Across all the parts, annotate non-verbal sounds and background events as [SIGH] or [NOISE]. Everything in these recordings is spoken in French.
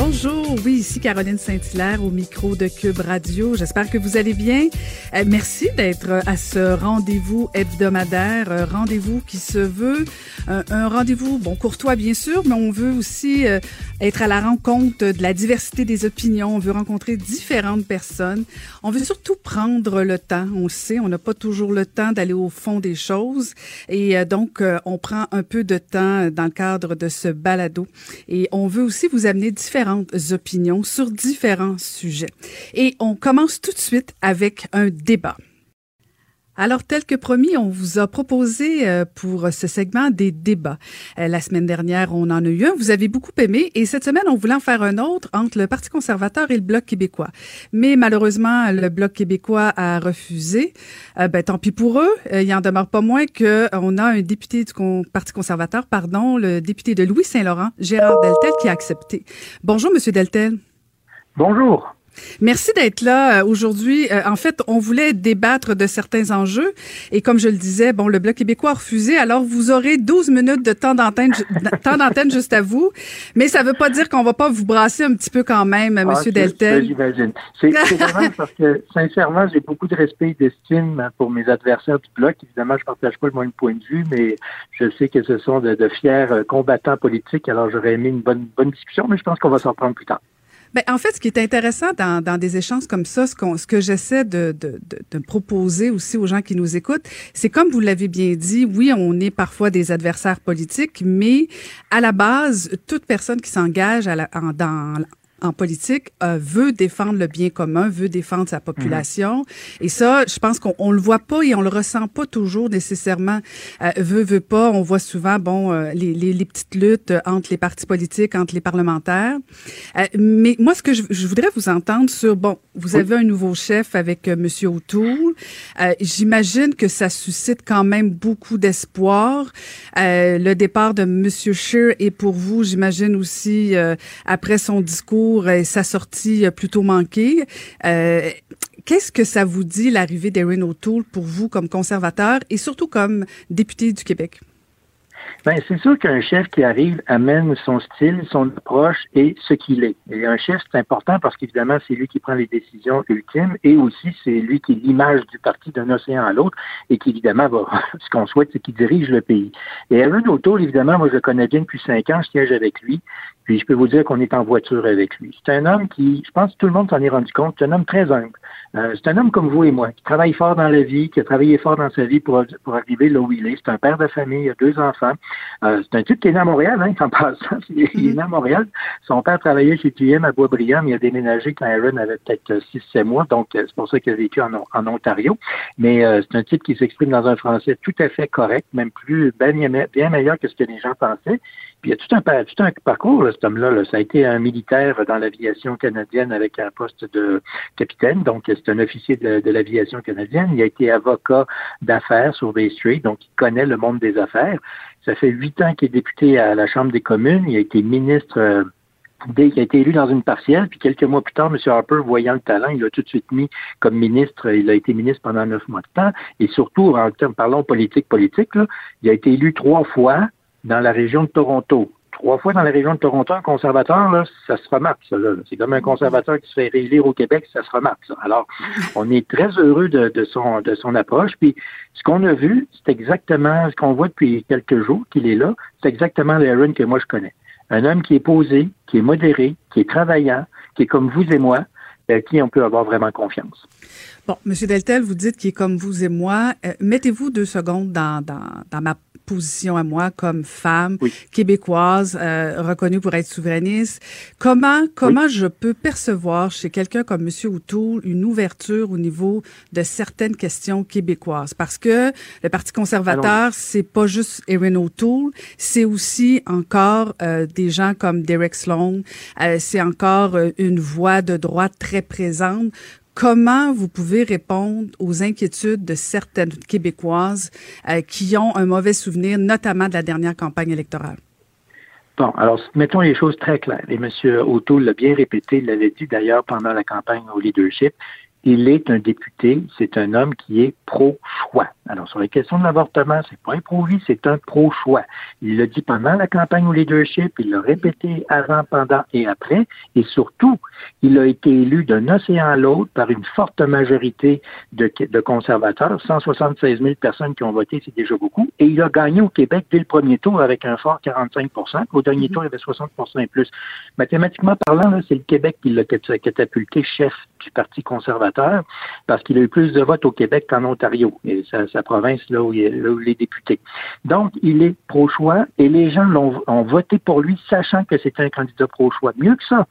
Bonjour, oui, ici Caroline Saint-Hilaire au micro de Cube Radio. J'espère que vous allez bien. Euh, merci d'être à ce rendez-vous hebdomadaire, euh, rendez-vous qui se veut un, rendez-vous, bon, courtois bien sûr, mais on veut aussi euh, être à la rencontre de la diversité des opinions. On veut rencontrer différentes personnes. On veut surtout prendre le temps. On le sait, on n'a pas toujours le temps d'aller au fond des choses. Et euh, donc, euh, on prend un peu de temps dans le cadre de ce balado. Et on veut aussi vous amener différentes opinions sur différents sujets. Et on commence tout de suite avec un débat. Alors, tel que promis, on vous a proposé euh, pour ce segment des débats. Euh, la semaine dernière, on en a eu un. Vous avez beaucoup aimé. Et cette semaine, on voulait en faire un autre entre le Parti conservateur et le Bloc québécois. Mais malheureusement, le Bloc québécois a refusé. Euh, ben, tant pis pour eux. il en demeure pas moins que on a un député du Parti conservateur, pardon, le député de Louis-Saint-Laurent, Gérard Deltel, qui a accepté. Bonjour, Monsieur Deltel. Bonjour. Merci d'être là euh, aujourd'hui. Euh, en fait, on voulait débattre de certains enjeux et comme je le disais, bon, le Bloc québécois a refusé. Alors, vous aurez 12 minutes de temps d'antenne, temps d'antenne juste à vous. Mais ça veut pas dire qu'on va pas vous brasser un petit peu quand même, ah, Monsieur Deltel. J'imagine. C'est vraiment parce que, sincèrement, j'ai beaucoup de respect et d'estime pour mes adversaires du Bloc. Évidemment, je partage pas le même point de vue, mais je sais que ce sont de, de fiers combattants politiques. Alors, j'aurais aimé une bonne, bonne discussion, mais je pense qu'on va s'en prendre plus tard. Ben, en fait, ce qui est intéressant dans, dans des échanges comme ça, ce, ce que j'essaie de, de, de, de, proposer aussi aux gens qui nous écoutent, c'est comme vous l'avez bien dit, oui, on est parfois des adversaires politiques, mais à la base, toute personne qui s'engage dans, en politique euh, veut défendre le bien commun, veut défendre sa population. Mm-hmm. Et ça, je pense qu'on on le voit pas et on le ressent pas toujours nécessairement. Euh, veut, veut pas. On voit souvent, bon, euh, les, les, les, petites luttes entre les partis politiques, entre les parlementaires. Euh, mais moi, ce que je, je, voudrais vous entendre sur, bon, vous avez un nouveau chef avec Monsieur O'Toole. J'imagine que ça suscite quand même beaucoup d'espoir. le départ de Monsieur Scheer est pour vous, j'imagine aussi, après son discours sa sortie plutôt manquée. Euh, Qu'est-ce que ça vous dit, l'arrivée d'Erin O'Toole, pour vous comme conservateur et surtout comme député du Québec? Ben, c'est sûr qu'un chef qui arrive amène son style, son approche et ce qu'il est. Et un chef, c'est important parce qu'évidemment, c'est lui qui prend les décisions ultimes et aussi c'est lui qui est l'image du parti d'un océan à l'autre et qui, évidemment, va, [LAUGHS] ce qu'on souhaite, c'est qu'il dirige le pays. Et Aaron O'Toole, évidemment, moi, je le connais bien depuis cinq ans, je siège avec lui. Puis je peux vous dire qu'on est en voiture avec lui. C'est un homme qui, je pense que tout le monde s'en est rendu compte, c'est un homme très humble. Euh, c'est un homme comme vous et moi, qui travaille fort dans la vie, qui a travaillé fort dans sa vie pour, pour arriver là où il est. C'est un père de famille, il a deux enfants. Euh, c'est un type qui est né à Montréal, hein, [LAUGHS] en passant. Il est né à Montréal. Son père travaillait chez TM à Boisbriand, mais il a déménagé quand Aaron avait peut-être 6-7 mois, donc euh, c'est pour ça qu'il a vécu en, Ontario. Mais euh, c'est un type qui s'exprime dans un français tout à fait correct, même plus bien meilleur que ce que les gens pensaient. Puis il y a tout un, tout un parcours, là, cet homme-là. Ça a été un militaire dans l'aviation canadienne avec un poste de capitaine, donc c'est un officier de, l'aviation canadienne. Il a été avocat d'affaires sur Bay Street, donc il connaît le monde des affaires. Ça fait huit ans qu'il est député à la Chambre des communes. Il a été ministre euh, dès qu'il a été élu dans une partielle, puis quelques mois plus tard, M. Harper, voyant le talent, il l'a tout de suite mis comme ministre. Il a été ministre pendant neuf mois de temps. Et surtout, en termes, parlons politique, politique, là, il a été élu trois fois dans la région de Toronto. Trois fois dans la région de Toronto, un conservateur, là, ça se remarque, ça. C'est comme un conservateur qui se fait réélire au Québec, ça se remarque, ça. Alors, [LAUGHS] on est très heureux de, de son, de son approche. Puis, ce qu'on a vu, c'est exactement ce qu'on voit depuis quelques jours qu'il est là. C'est exactement l'Aaron que moi je connais. Un homme qui est posé, qui est modéré, qui est travaillant, qui est comme vous et moi, à qui on peut avoir vraiment confiance. Bon, Monsieur Deltel, vous dites qu'il est comme vous et moi. Euh, Mettez-vous deux secondes dans, dans, dans ma position à moi comme femme oui. québécoise euh, reconnue pour être souverainiste. Comment comment oui. je peux percevoir chez quelqu'un comme Monsieur O'Toole une ouverture au niveau de certaines questions québécoises? Parce que le Parti conservateur, c'est pas juste Erin O'Toole, c'est aussi encore euh, des gens comme Derek Sloan, c'est encore une voix de droite très présente comment vous pouvez répondre aux inquiétudes de certaines Québécoises euh, qui ont un mauvais souvenir, notamment de la dernière campagne électorale? Bon, alors mettons les choses très claires. Et M. O'Toole l'a bien répété, il l'avait dit d'ailleurs pendant la campagne au leadership il est un député, c'est un homme qui est pro-choix. Alors, sur les questions de l'avortement, c'est pas pro-vie, c'est un pro-choix. Il l'a dit pendant la campagne au leadership, il l'a répété avant, pendant et après, et surtout, il a été élu d'un océan à l'autre par une forte majorité de, de, conservateurs, 176 000 personnes qui ont voté, c'est déjà beaucoup, et il a gagné au Québec dès le premier tour avec un fort 45% Au dernier tour, il y avait 60% et plus. Mathématiquement parlant, c'est le Québec qui l'a catapulté chef du Parti conservateur parce qu'il a eu plus de votes au Québec qu'en Ontario, sa, province là où, il, est député. Donc, il est pro-choix et les gens l'ont ont voté pour lui sachant que c'était un candidat pro-choix. Mieux que ça,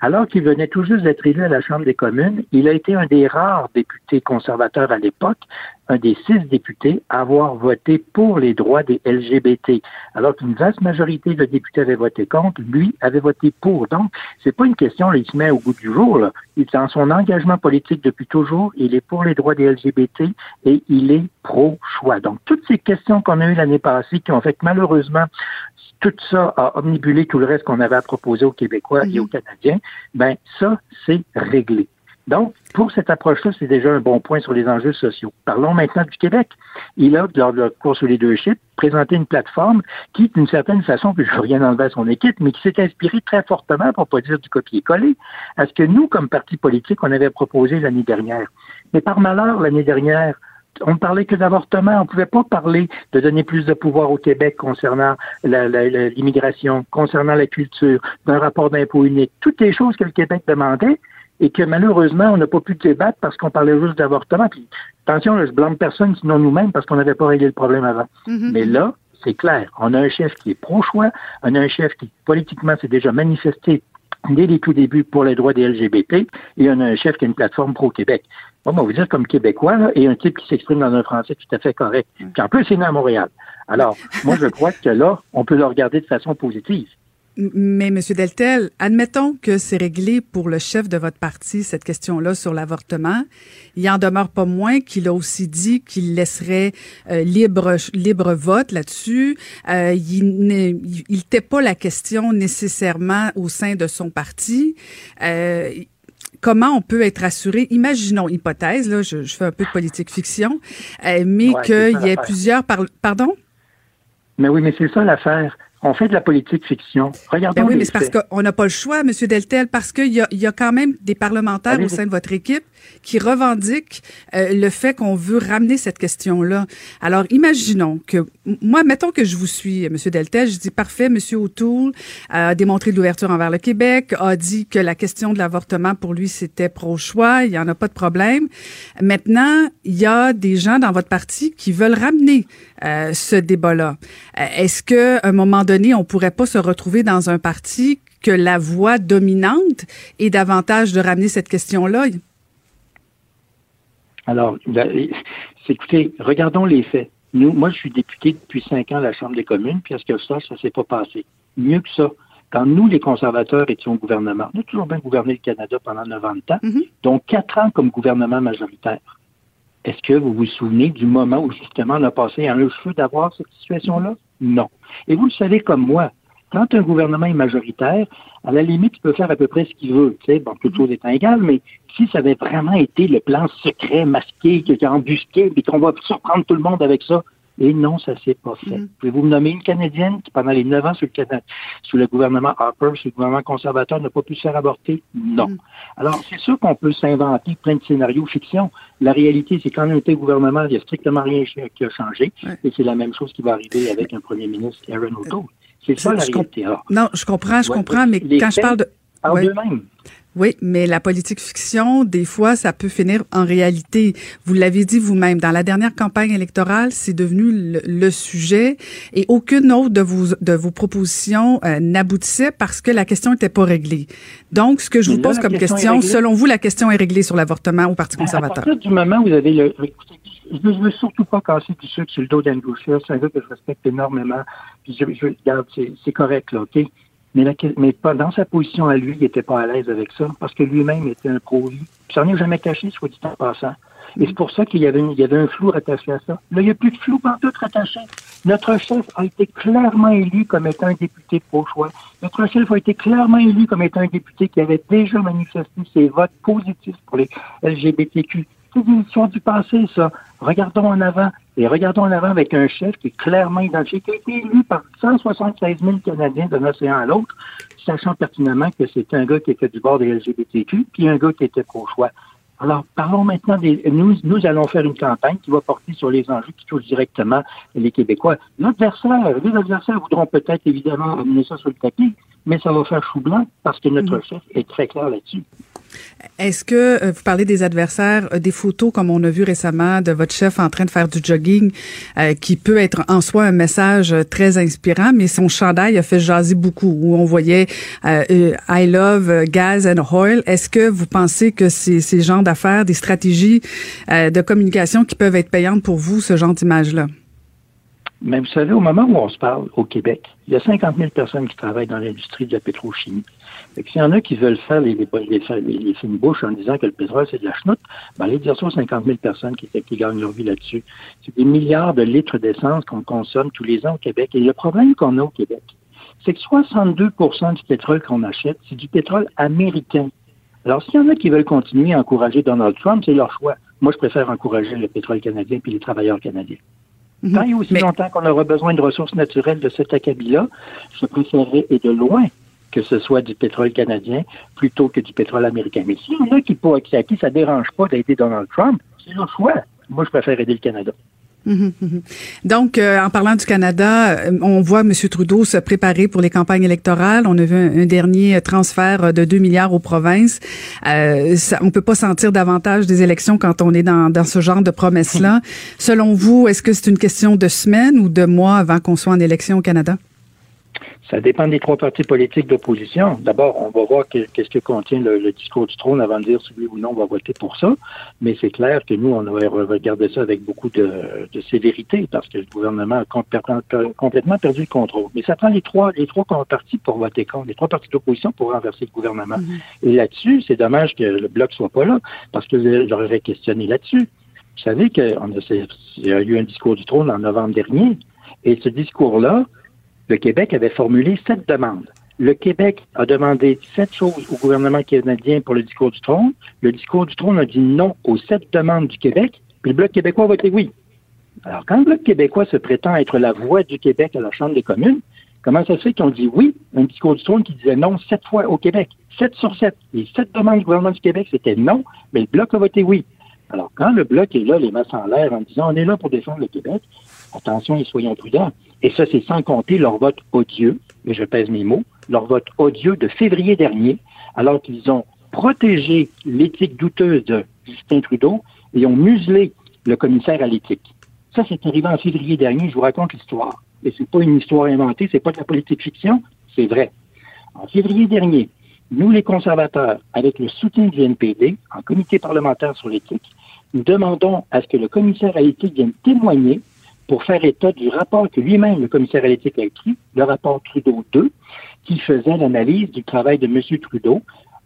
alors qu'il venait tout juste d'être élu à la Chambre des communes, il a été un des rares députés conservateurs à l'époque, un des six députés à avoir voté pour les droits des LGBT. Alors qu'une vaste majorité de députés avaient voté contre, lui avait voté pour. Donc, c'est pas une question, là, il se met au goût du jour. Là. Il est dans son engagement politique depuis toujours, il est pour les droits des LGBT et il est pro-choix. Donc, toutes ces questions qu'on a eues l'année passée qui ont fait que malheureusement, tout ça a omnibulé tout le reste qu'on avait à proposer aux Québécois et aux mhm. Canadiens, ben ça, c'est réglé. Donc, pour cette approche-là, c'est déjà un bon point sur les enjeux sociaux. Parlons maintenant du Québec. Il a, lors de la course au leadership, présenté une plateforme qui, d'une certaine façon, que je veux rien enlever à son équipe, mais qui s'est inspirée très fortement, pour pas dire du copier-coller, à ce que nous, comme parti politique, on avait proposé l'année dernière. Mais par malheur, l'année dernière, on ne parlait que d'avortement. On ne pouvait pas parler de donner plus de pouvoir au Québec concernant l'immigration, concernant la culture, d'un rapport d'impôt unique. Toutes les choses que le Québec demandait et que malheureusement, on n'a pas pu débattre parce qu'on parlait juste d'avortement. Puis, attention, je blâme personne sinon nous-mêmes parce qu'on n'avait pas réglé le problème avant. Mm-hmm. Mais là, c'est clair. On a un chef qui est pro-choix, on a un chef qui, politiquement, s'est déjà manifesté dès les tout débuts pour les droits des LGBT, et on a un chef qui a une plateforme pro-Québec. Moi, on va vous dire comme Québécois, là, et un type qui s'exprime dans un français tout à fait correct. Puis en plus, c'est né à Montréal. Alors, moi, je crois que là, on peut le regarder de façon positive. Mais, Monsieur Deltel, admettons que c'est réglé pour le chef de votre parti, cette question-là sur l'avortement. Il en demeure pas moins qu'il a aussi dit qu'il laisserait euh, libre, libre vote là-dessus. Euh, il n'était pas la question nécessairement au sein de son parti. Euh, comment on peut être assuré, imaginons, hypothèse, là, je, fais un peu de politique fiction, euh, mais qu'il y ait plusieurs... pardon? Mais oui, mais c'est ça l'affaire on fait de la politique fiction. Regardons ben oui, mais c'est parce qu'on n'a pas le choix, M. Deltel, parce qu'il y a, y a quand même des parlementaires au sein de votre équipe qui revendiquent euh, le fait qu'on veut ramener cette question-là. Alors, imaginons que, moi, mettons que je vous suis, M. Deltel, je dis, parfait, M. O'Toole a démontré de l'ouverture envers le Québec, a dit que la question de l'avortement, pour lui, c'était pro-choix, il n'y en a pas de problème. Maintenant, il y a des gens dans votre parti qui veulent ramener euh, ce débat-là. Euh, est-ce que un moment donné, on pourrait pas se retrouver dans un parti que la voix dominante est davantage de ramener cette question-là? Alors, écoutez, regardons les faits. Nous, moi, je suis député depuis cinq ans à la Chambre des communes, puis est-ce que ça, ça s'est pas passé? Mieux que ça. Quand nous, les conservateurs, étions au gouvernement, on a toujours bien gouverné le Canada pendant neuf ans de temps, mm-hmm. donc quatre ans comme gouvernement majoritaire. Est-ce que vous vous souvenez du moment où justement on a passé un cheveu d'avoir cette situation-là? Non. Et vous le savez comme moi, quand un gouvernement est majoritaire, à la limite, il peut faire à peu près ce qu'il veut. Tu sais, bon, toute chose étant égale, mais si ça avait vraiment été le plan secret, masqué, qui a embusqué, et qu'on va surprendre tout le monde avec ça, et non, ça s'est pas fait. Mm. Pouvez-vous me nommer une Canadienne qui, pendant les neuf ans sous le, sous le gouvernement Harper, sous le gouvernement conservateur, n'a pas pu se faire avorter? Non. Mm. Alors, c'est sûr qu'on peut s'inventer plein de scénarios fiction. La réalité, c'est qu'en un tel gouvernement, il n'y a strictement rien qui a changé. Et c'est la même chose qui va arriver avec un premier ministre, Aaron O'Toole. C'est ça la réalité. non, je comprends, je comprends, mais quand je parle de... Ouais. Oui, mais la politique fiction, des fois, ça peut finir en réalité. Vous l'avez dit vous-même, dans la dernière campagne électorale, c'est devenu le, sujet et aucune autre de vos, de vos propositions euh, n'aboutissait parce que la question n'était pas réglée. Donc, ce que je vous pose comme question, selon vous, la question est réglée sur l'avortement au Parti conservateur. À partir du moment où vous avez le... Je ne veux surtout pas casser du sucre sur le dos d'Andrew Scheer. C'est un gars que je respecte énormément. Puis je, je regarde, c'est correct, là, OK? Mais, dans sa position à lui, il n'était pas à l'aise avec ça, parce que lui-même était un pro-vie. Ça n'en est jamais caché, soit dit en passant. Et c'est pour ça qu'il y avait, y avait un flou rattaché à ça. Là, il n'y a plus de flou tout rattaché. Notre chef a été clairement élu comme étant un député pro-choix. Notre chef a été clairement élu comme étant un député qui avait déjà manifesté ses votes positifs pour les LGBTQ. C'est une histoire du passé, ça. Regardons en avant. Et regardons en avant avec un chef qui est clairement identifié, qui a été élu par 176 000 Canadiens d'un océan à l'autre, sachant pertinemment que c'était un gars qui était du bord des LGBTQ, puis un gars qui était pro-choix. Alors, parlons maintenant des. Nous, nous allons faire une campagne qui va porter sur les enjeux qui touchent directement les Québécois. L'adversaire, les adversaires voudront peut-être évidemment amener ça sur le tapis, mais ça va faire chou blanc parce que notre mm-hmm. chef est très clair là-dessus. Est-ce que euh, vous parlez des adversaires, euh, des photos comme on a vu récemment de votre chef en train de faire du jogging, euh, qui peut être en soi un message très inspirant, mais son chandail a fait jaser beaucoup, où on voyait I love gas and oil. Est-ce que vous pensez que c'est ces genres d'affaires, des stratégies de communication qui peuvent être payantes pour vous, ce genre d'image-là? Mais vous savez, au moment où on se parle au Québec, il y a 50 000 personnes qui travaillent dans l'industrie de la pétrochimie. S'il y en a qui veulent faire les, les, les, fines bouches en disant que le pétrole, c'est de la chenoute, ben, allez dire ça aux 50 000 personnes qui, qui gagnent leur vie là-dessus. C'est des milliards de litres d'essence qu'on consomme tous les ans au Québec. Et le problème qu'on a au Québec, c'est que 62% du pétrole qu'on achète, c'est du pétrole américain. Alors, s'il y en a qui veulent continuer à encourager Donald Trump, c'est leur choix. Moi, je préfère encourager le pétrole canadien puis les travailleurs canadiens. Mhm. Tant et aussi longtemps qu'on aura besoin de ressources naturelles de cet acabit-là, je préférerais, et de loin, que ce soit du pétrole canadien plutôt que du pétrole américain. Mais s'il y en a qui, pour, à qui ça dérange pas d'aider Donald Trump, c'est leur choix. Moi, je préfère aider le Canada. [LAUGHS] Donc, euh, en parlant du Canada, euh, on voit M. Trudeau se préparer pour les campagnes électorales. On a vu un, dernier transfert de 2 milliards aux provinces. Euh, ça, on peut pas sentir davantage des élections quand on est dans, dans ce genre de promesses-là. [LAUGHS] Selon vous, est-ce que c'est une question de semaines ou de mois avant qu'on soit en élection au Canada? Ça dépend des trois partis politiques d'opposition. D'abord, on va voir qu'est-ce que contient le, discours du trône avant de dire si oui ou non on va voter pour ça. Mais c'est clair que nous, on va regarder ça avec beaucoup de, sévérité parce que le gouvernement a complètement perdu le contrôle. Mais ça prend les trois, les trois partis pour voter contre, les trois partis d'opposition pour renverser le gouvernement. Mm-hmm. Et là-dessus, c'est dommage que le bloc soit pas là parce que j'aurais questionné là-dessus. Vous savez qu'il y a eu un discours du trône en novembre dernier. Et ce discours-là, le Québec avait formulé sept demandes. Le Québec a demandé sept choses au gouvernement canadien pour le discours du trône. Le discours du trône a dit non aux sept demandes du Québec, puis le Bloc québécois a voté oui. Alors, quand le Bloc québécois se prétend être la voix du Québec à la Chambre des communes, comment ça se fait qu'ils ont dit oui à un discours du trône qui disait non sept fois au Québec? Sept sur sept. Les sept demandes du gouvernement du Québec, c'était non, mais le Bloc a voté oui. Alors, quand le Bloc est là, les masses en l'air, en disant on est là pour défendre le Québec, attention et soyons prudents. Et ça, c'est sans compter leur vote odieux, et je pèse mes mots, leur vote odieux de février dernier, alors qu'ils ont protégé l'éthique douteuse de Justin Trudeau et ont muselé le commissaire à l'éthique. Ça, c'est arrivé en février dernier, je vous raconte l'histoire. Et c'est pas une histoire inventée, c'est pas de la politique fiction, c'est vrai. En février dernier, nous, les conservateurs, avec le soutien du NPD, en comité parlementaire sur l'éthique, nous demandons à ce que le commissaire à l'éthique vienne témoigner pour faire état du rapport que lui-même, le commissaire à l'éthique, a écrit, le rapport Trudeau 2, qui faisait l'analyse du travail de M. Trudeau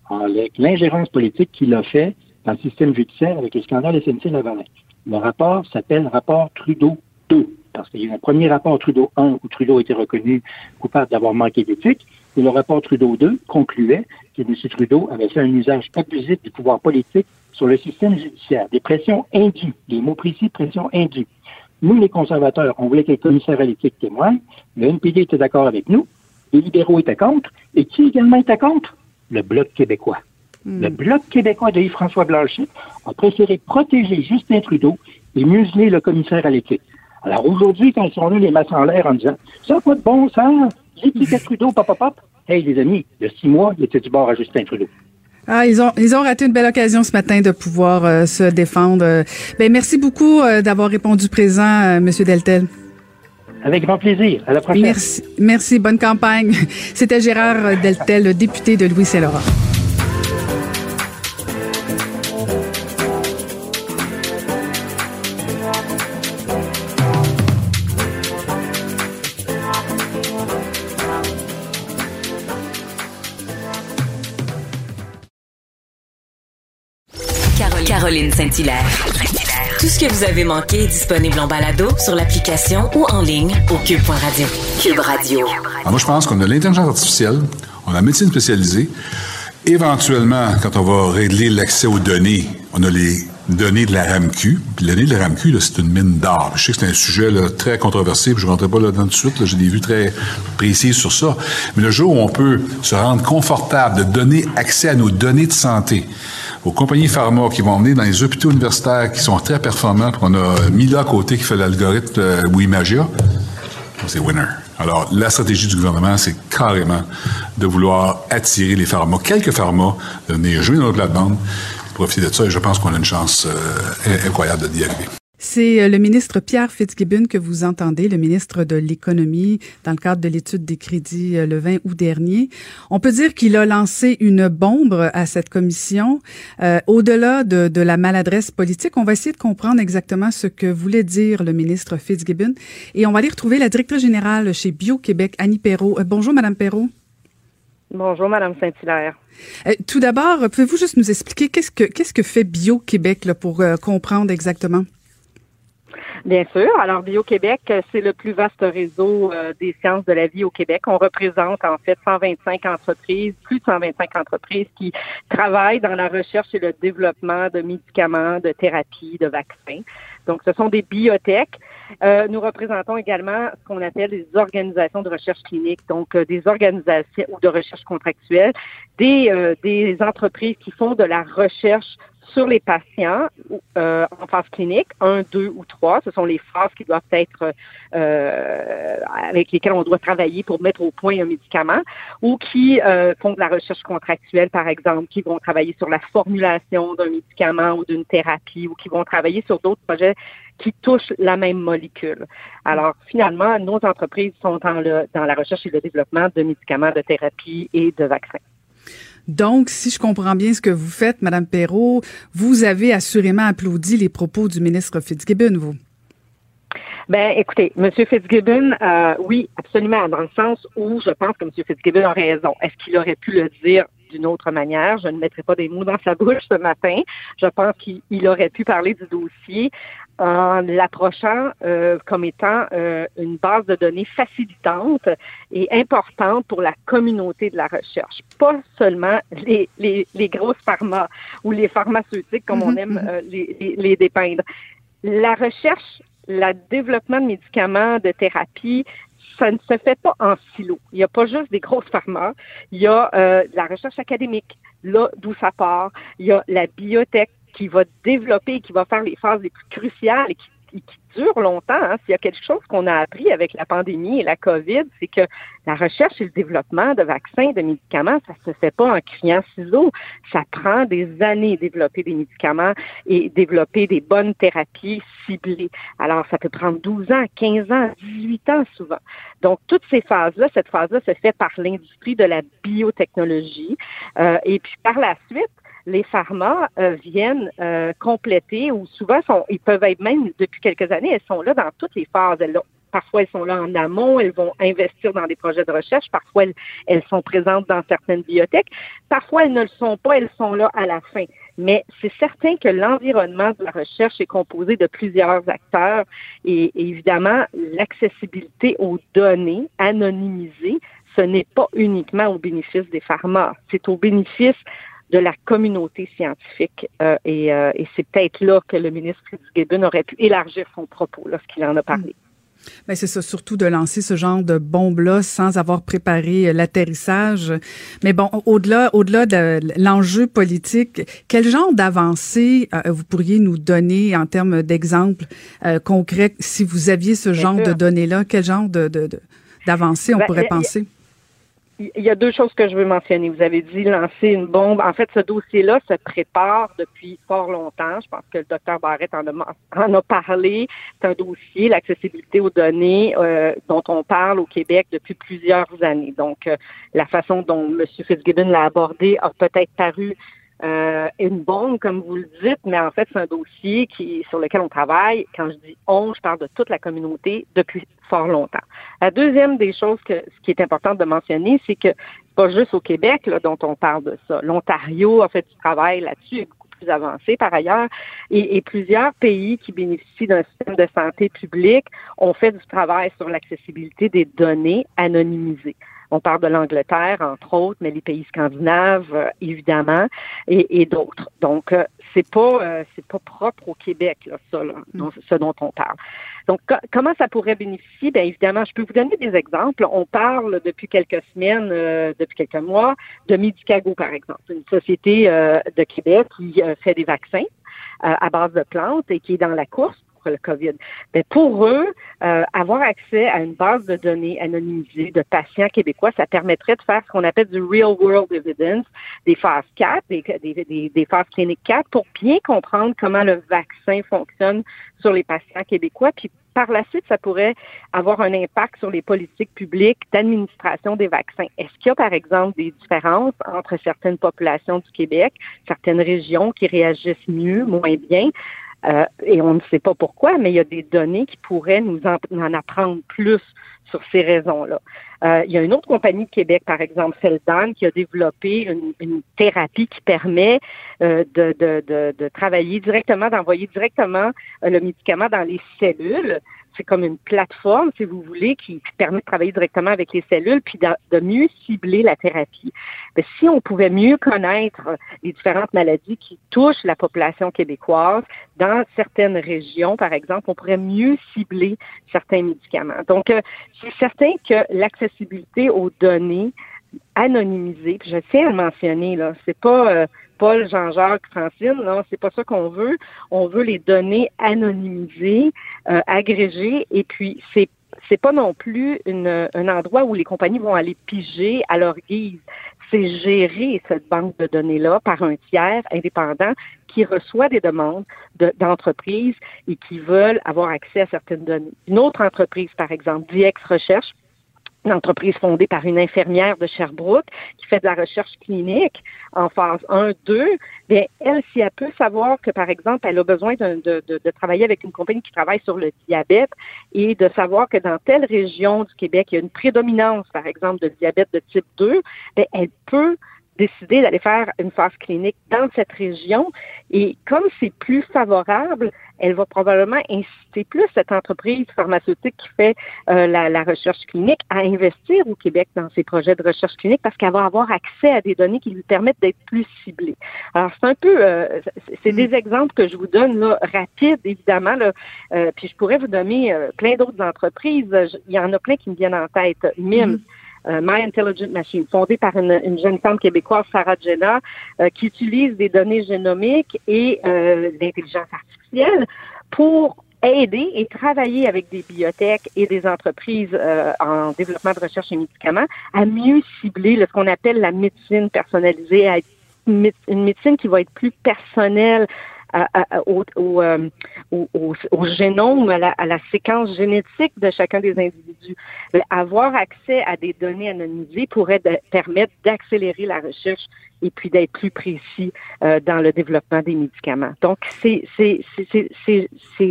avec l'ingérence politique qu'il a fait dans le système judiciaire avec le scandale SNC-Lavalin. Le rapport s'appelle rapport Trudeau 2, parce qu'il y a un premier rapport Trudeau 1 où Trudeau été reconnu coupable d'avoir manqué d'éthique, et le rapport Trudeau 2 concluait que M. Trudeau avait fait un usage abusif du pouvoir politique sur le système judiciaire, des pressions indues, des mots précis, pressions indues. Nous, les conservateurs, on voulait que le commissaire à l'éthique témoigne. Le NPD était d'accord avec nous. Les libéraux étaient contre. Et qui également était contre? Le Bloc québécois. Hmm. Le Bloc québécois de Yves-François Blanchet a préféré protéger Justin Trudeau et museler le commissaire à l'éthique. Alors aujourd'hui, quand ils sont là, les masses en l'air en disant Ça n'a pas de bon sens, j'ai à Trudeau, pop, pop, pop. Hey, les amis, il y a six mois, il était du bord à Justin Trudeau. Ah, ils ont ils ont raté une belle occasion ce matin de pouvoir euh, se défendre. Ben merci beaucoup euh, d'avoir répondu présent, euh, Monsieur Deltel. Avec grand plaisir. À la prochaine. Merci, merci. Bonne campagne. [LAUGHS] C'était Gérard Deltel, député de Louis Tout ce que vous avez manqué est disponible en balado sur l'application ou en ligne au cube.radio. Cube Radio. moi, je pense qu'on a l'intelligence artificielle, on a la médecine spécialisée. Éventuellement, quand on va régler l'accès aux données, on a les données de la RAMQ. Puis les données de la RAMQ, c'est une mine d'or. Je sais que c'est un sujet très controversé, puis je ne rentrerai pas là-dedans tout de suite. J'ai des vues très précises sur ça. Mais le jour où on peut se rendre confortable de donner accès à nos données de santé, aux compagnies pharma qui vont emmener dans les hôpitaux universitaires qui sont très performants, on a Mila à côté qui fait l'algorithme euh, Wimagia, c'est winner. Alors, la stratégie du gouvernement, c'est carrément de vouloir attirer les pharma, quelques pharma, de venir jouer dans notre plate-bande, profiter de ça, et je pense qu'on a une chance euh, incroyable d'y arriver. C'est euh, le ministre Pierre Fitzgibbon que vous entendez, le ministre de l'Économie, dans le cadre de l'étude des crédits euh, le 20 août dernier. On peut dire qu'il a lancé une bombe à cette commission. Euh, au-delà de, de, la maladresse politique, on va essayer de comprendre exactement ce que voulait dire le ministre Fitzgibbon. Et on va aller retrouver la directrice générale chez Bio-Québec, Annie Perrault. bonjour, Madame Perrault. Bonjour, Madame Saint-Hilaire. tout d'abord, pouvez-vous juste nous expliquer qu'est-ce que qu'est-ce que fait Bio-Québec pour comprendre exactement? Bien sûr. Alors, Bio-Québec, c'est le plus vaste réseau euh, des sciences de la vie au Québec. On représente en fait 125 entreprises, plus de 125 entreprises qui travaillent dans la recherche et le développement de médicaments, de thérapies, de vaccins. Donc, ce sont des biotech. Euh, nous représentons également ce qu'on appelle des organisations de recherche clinique, donc euh, des organisations ou de recherche contractuelle, des, des entreprises qui font de la recherche sur les patients euh, en phase clinique, un, deux ou trois. Ce sont les phases qui doivent être euh, avec lesquelles on doit travailler pour mettre au point un médicament, ou qui euh, font de la recherche contractuelle, par exemple, qui vont travailler sur la formulation d'un médicament ou d'une thérapie, ou qui vont travailler sur d'autres projets qui touchent la même molécule. Alors, finalement, nos entreprises sont dans, le, dans la recherche et le développement de médicaments, de thérapie et de vaccins. Donc, si je comprends bien ce que vous faites, Madame Perrault, vous avez assurément applaudi les propos du ministre Fitzgibbon, vous. Ben, écoutez, M. Fitzgibbon, euh, oui, absolument, dans le sens où je pense que M. Fitzgibbon a raison. Est-ce qu'il aurait pu le dire d'une autre manière? Je ne mettrai pas des mots dans sa bouche ce matin. Je pense qu'il aurait pu parler du dossier en l'approchant euh, comme étant euh, une base de données facilitante et importante pour la communauté de la recherche. Pas seulement les, les, les grosses pharma ou les pharmaceutiques, comme on mm-hmm, aime mm-hmm. euh, les, les dépeindre. La recherche, le développement de médicaments, de thérapie, ça ne se fait pas en silo. Il n'y a pas juste des grosses pharma. Il y a la recherche académique, là d'où ça part. Il y a la biotech qui va développer, qui va faire les phases les plus cruciales et qui qui, dure longtemps. Hein. S'il y a quelque chose qu'on a appris avec la pandémie et la COVID, c'est que la recherche et le développement de vaccins, de médicaments, ça se fait pas en criant ciseaux. Ça prend des années développer des médicaments et développer des bonnes thérapies ciblées. Alors, ça peut prendre 12 ans, 15 ans, 18 ans souvent. Donc, toutes ces phases-là, cette phase-là se fait par l'industrie de la biotechnologie. Euh, et puis, par la suite, les pharma euh, viennent euh, compléter ou souvent sont, ils peuvent être même depuis quelques années, elles sont là dans toutes les phases. parfois, elles sont là en amont, elles vont investir dans des projets de recherche. Parfois, elles, sont présentes dans certaines bibliothèques. Parfois, elles ne le sont pas, elles sont là à la fin. Mais c'est certain que l'environnement de la recherche est composé de plusieurs acteurs et évidemment, l'accessibilité aux données anonymisées, ce n'est pas uniquement au bénéfice des pharma, c'est au bénéfice de la communauté scientifique. Euh, et, euh, et c'est peut-être là que le ministre Fitzgibbon aurait pu élargir son propos lorsqu'il en a parlé. Mais hmm. ben, c'est ça, surtout de lancer ce genre de bombe-là sans avoir préparé euh, l'atterrissage. Mais bon, au-delà, au-delà de l'enjeu politique, quel genre d'avancée vous pourriez nous donner en termes d'exemples concrets si vous aviez ce genre de données-là? Quel genre de, de, d'avancée on ben, pourrait penser? Il y a deux choses que je veux mentionner. Vous avez dit lancer une bombe. En fait, ce dossier-là se prépare depuis fort longtemps. Je pense que le docteur Barrett en a, en a parlé. C'est un dossier, l'accessibilité aux données, euh, dont on parle au Québec depuis plusieurs années. Donc, euh, la façon dont M. Fitzgibbon l'a abordé a peut-être paru euh, une bombe, comme vous le dites, mais en fait, c'est un dossier qui, sur lequel on travaille. Quand je dis on, je parle de toute la communauté depuis fort longtemps. La deuxième des choses que ce qui est important de mentionner, c'est que pas juste au Québec là, dont on parle de ça. L'Ontario a fait du travail là-dessus, beaucoup plus avancée par ailleurs, et, et plusieurs pays qui bénéficient d'un système de santé publique ont fait du travail sur l'accessibilité des données anonymisées. On parle de l'Angleterre, entre autres, mais les pays scandinaves, euh, évidemment, et, et d'autres. Donc, euh, c'est pas euh, c'est pas propre au Québec, là, ça, là, mm. ce dont on parle. Donc, comment ça pourrait bénéficier? Bien évidemment, je peux vous donner des exemples. On parle depuis quelques semaines, depuis quelques mois, de Medicago, par exemple, une société de Québec qui fait des vaccins à base de plantes et qui est dans la course le COVID. Pour eux, euh, avoir accès à une base de données anonymisée de patients québécois, ça permettrait de faire ce qu'on appelle du real world evidence, des phases 4, des, des, des, phases cliniques 4, pour bien comprendre comment le vaccin fonctionne sur les patients québécois, puis par la suite, ça pourrait avoir un impact sur les politiques publiques d'administration des vaccins. Est-ce qu'il y a, par exemple, des différences entre certaines populations du Québec, certaines régions qui réagissent mieux, moins bien? Euh, et on ne sait pas pourquoi, mais il y a des données qui pourraient nous en, apprendre plus sur ces raisons-là. Euh, il y a une autre compagnie de Québec, par exemple, Feldan, qui a développé une, thérapie qui permet euh, de, de, de, travailler directement, d'envoyer directement le médicament dans les cellules c'est comme une plateforme, si vous voulez, qui, permet de travailler directement avec les cellules, puis de, mieux cibler la thérapie. Mais si on pouvait mieux connaître les différentes maladies qui touchent la population québécoise dans certaines régions, par exemple, on pourrait mieux cibler certains médicaments. Donc, euh, c'est certain que l'accessibilité aux données anonymisées, puis je tiens à le mentionner, là, c'est pas euh, Paul, Jean-Jacques, Francine. Non, c'est pas ça qu'on veut. On veut les données anonymisées, euh, agrégées, et puis c'est c'est pas non plus une, un endroit où les compagnies vont aller piger à leur guise. C'est gérer cette banque de données-là par un tiers indépendant qui reçoit des demandes d'entreprises et qui veulent avoir accès à certaines données. Une autre entreprise, par exemple, DX Recherche, une entreprise fondée par une infirmière de Sherbrooke qui fait de la recherche clinique en phase 1, 2, bien, elle, si elle peut savoir que, par exemple, elle a besoin de, de, de, travailler avec une compagnie qui travaille sur le diabète et de savoir que dans telle région du Québec, il y a une prédominance, par exemple, de diabète de type 2, bien, elle peut décider d'aller faire une phase clinique dans cette région. Et comme c'est plus favorable, elle va probablement inciter plus cette entreprise pharmaceutique qui fait euh, la, recherche clinique à investir au Québec dans ses projets de recherche clinique parce qu'elle va avoir accès à des données qui lui permettent d'être plus ciblée. Alors, c'est un peu, euh, c'est des exemples que je vous donne là, rapides, évidemment. Là, euh, puis je pourrais vous donner plein d'autres entreprises. Il y en a plein qui me viennent en tête. MIMS. Mm-hmm. Euh, My Intelligent Machine, fondée par une, jeune femme québécoise, Sarah Jenna, euh, qui utilise des données génomiques et euh, l'intelligence artificielle pour aider et travailler avec des bibliothèques et des entreprises euh, en développement de recherche et médicaments à mieux cibler ce qu'on appelle la médecine personnalisée, une médecine qui va être plus personnelle, au, euh, au, au, au, génome, à la, à la, séquence génétique de chacun des individus. Avoir accès à des données anonymisées pourrait permettre d'accélérer la recherche et puis d'être plus précis euh, dans le développement des médicaments. Donc, c'est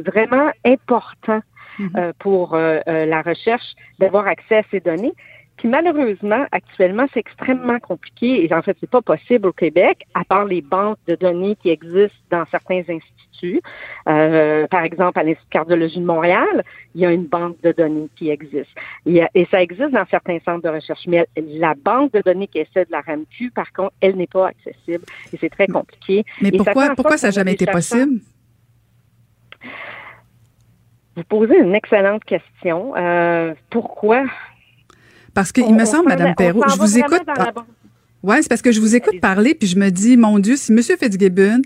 vraiment important mm-hmm. euh, pour la recherche d'avoir accès à ces données. Puis malheureusement, actuellement, c'est extrêmement compliqué et en fait, c'est pas possible au Québec, à part les banques de données qui existent dans certains instituts. Euh, par exemple, à l'Institut de cardiologie de Montréal, il y a une banque de données qui existe. Et, ça existe dans certains centres de recherche. Mais la banque de données qui est celle de la RAMQ, par contre, elle n'est pas accessible et c'est très compliqué. Mais pourquoi ça, pourquoi ça n'a jamais été possible? Vous posez une excellente question. Euh, pourquoi? Parce qu'il me semble, Madame Perrault, je vous écoute. Oui, c'est parce que je vous écoute parler, puis je me dis, mon Dieu, si M. Fitzgibbon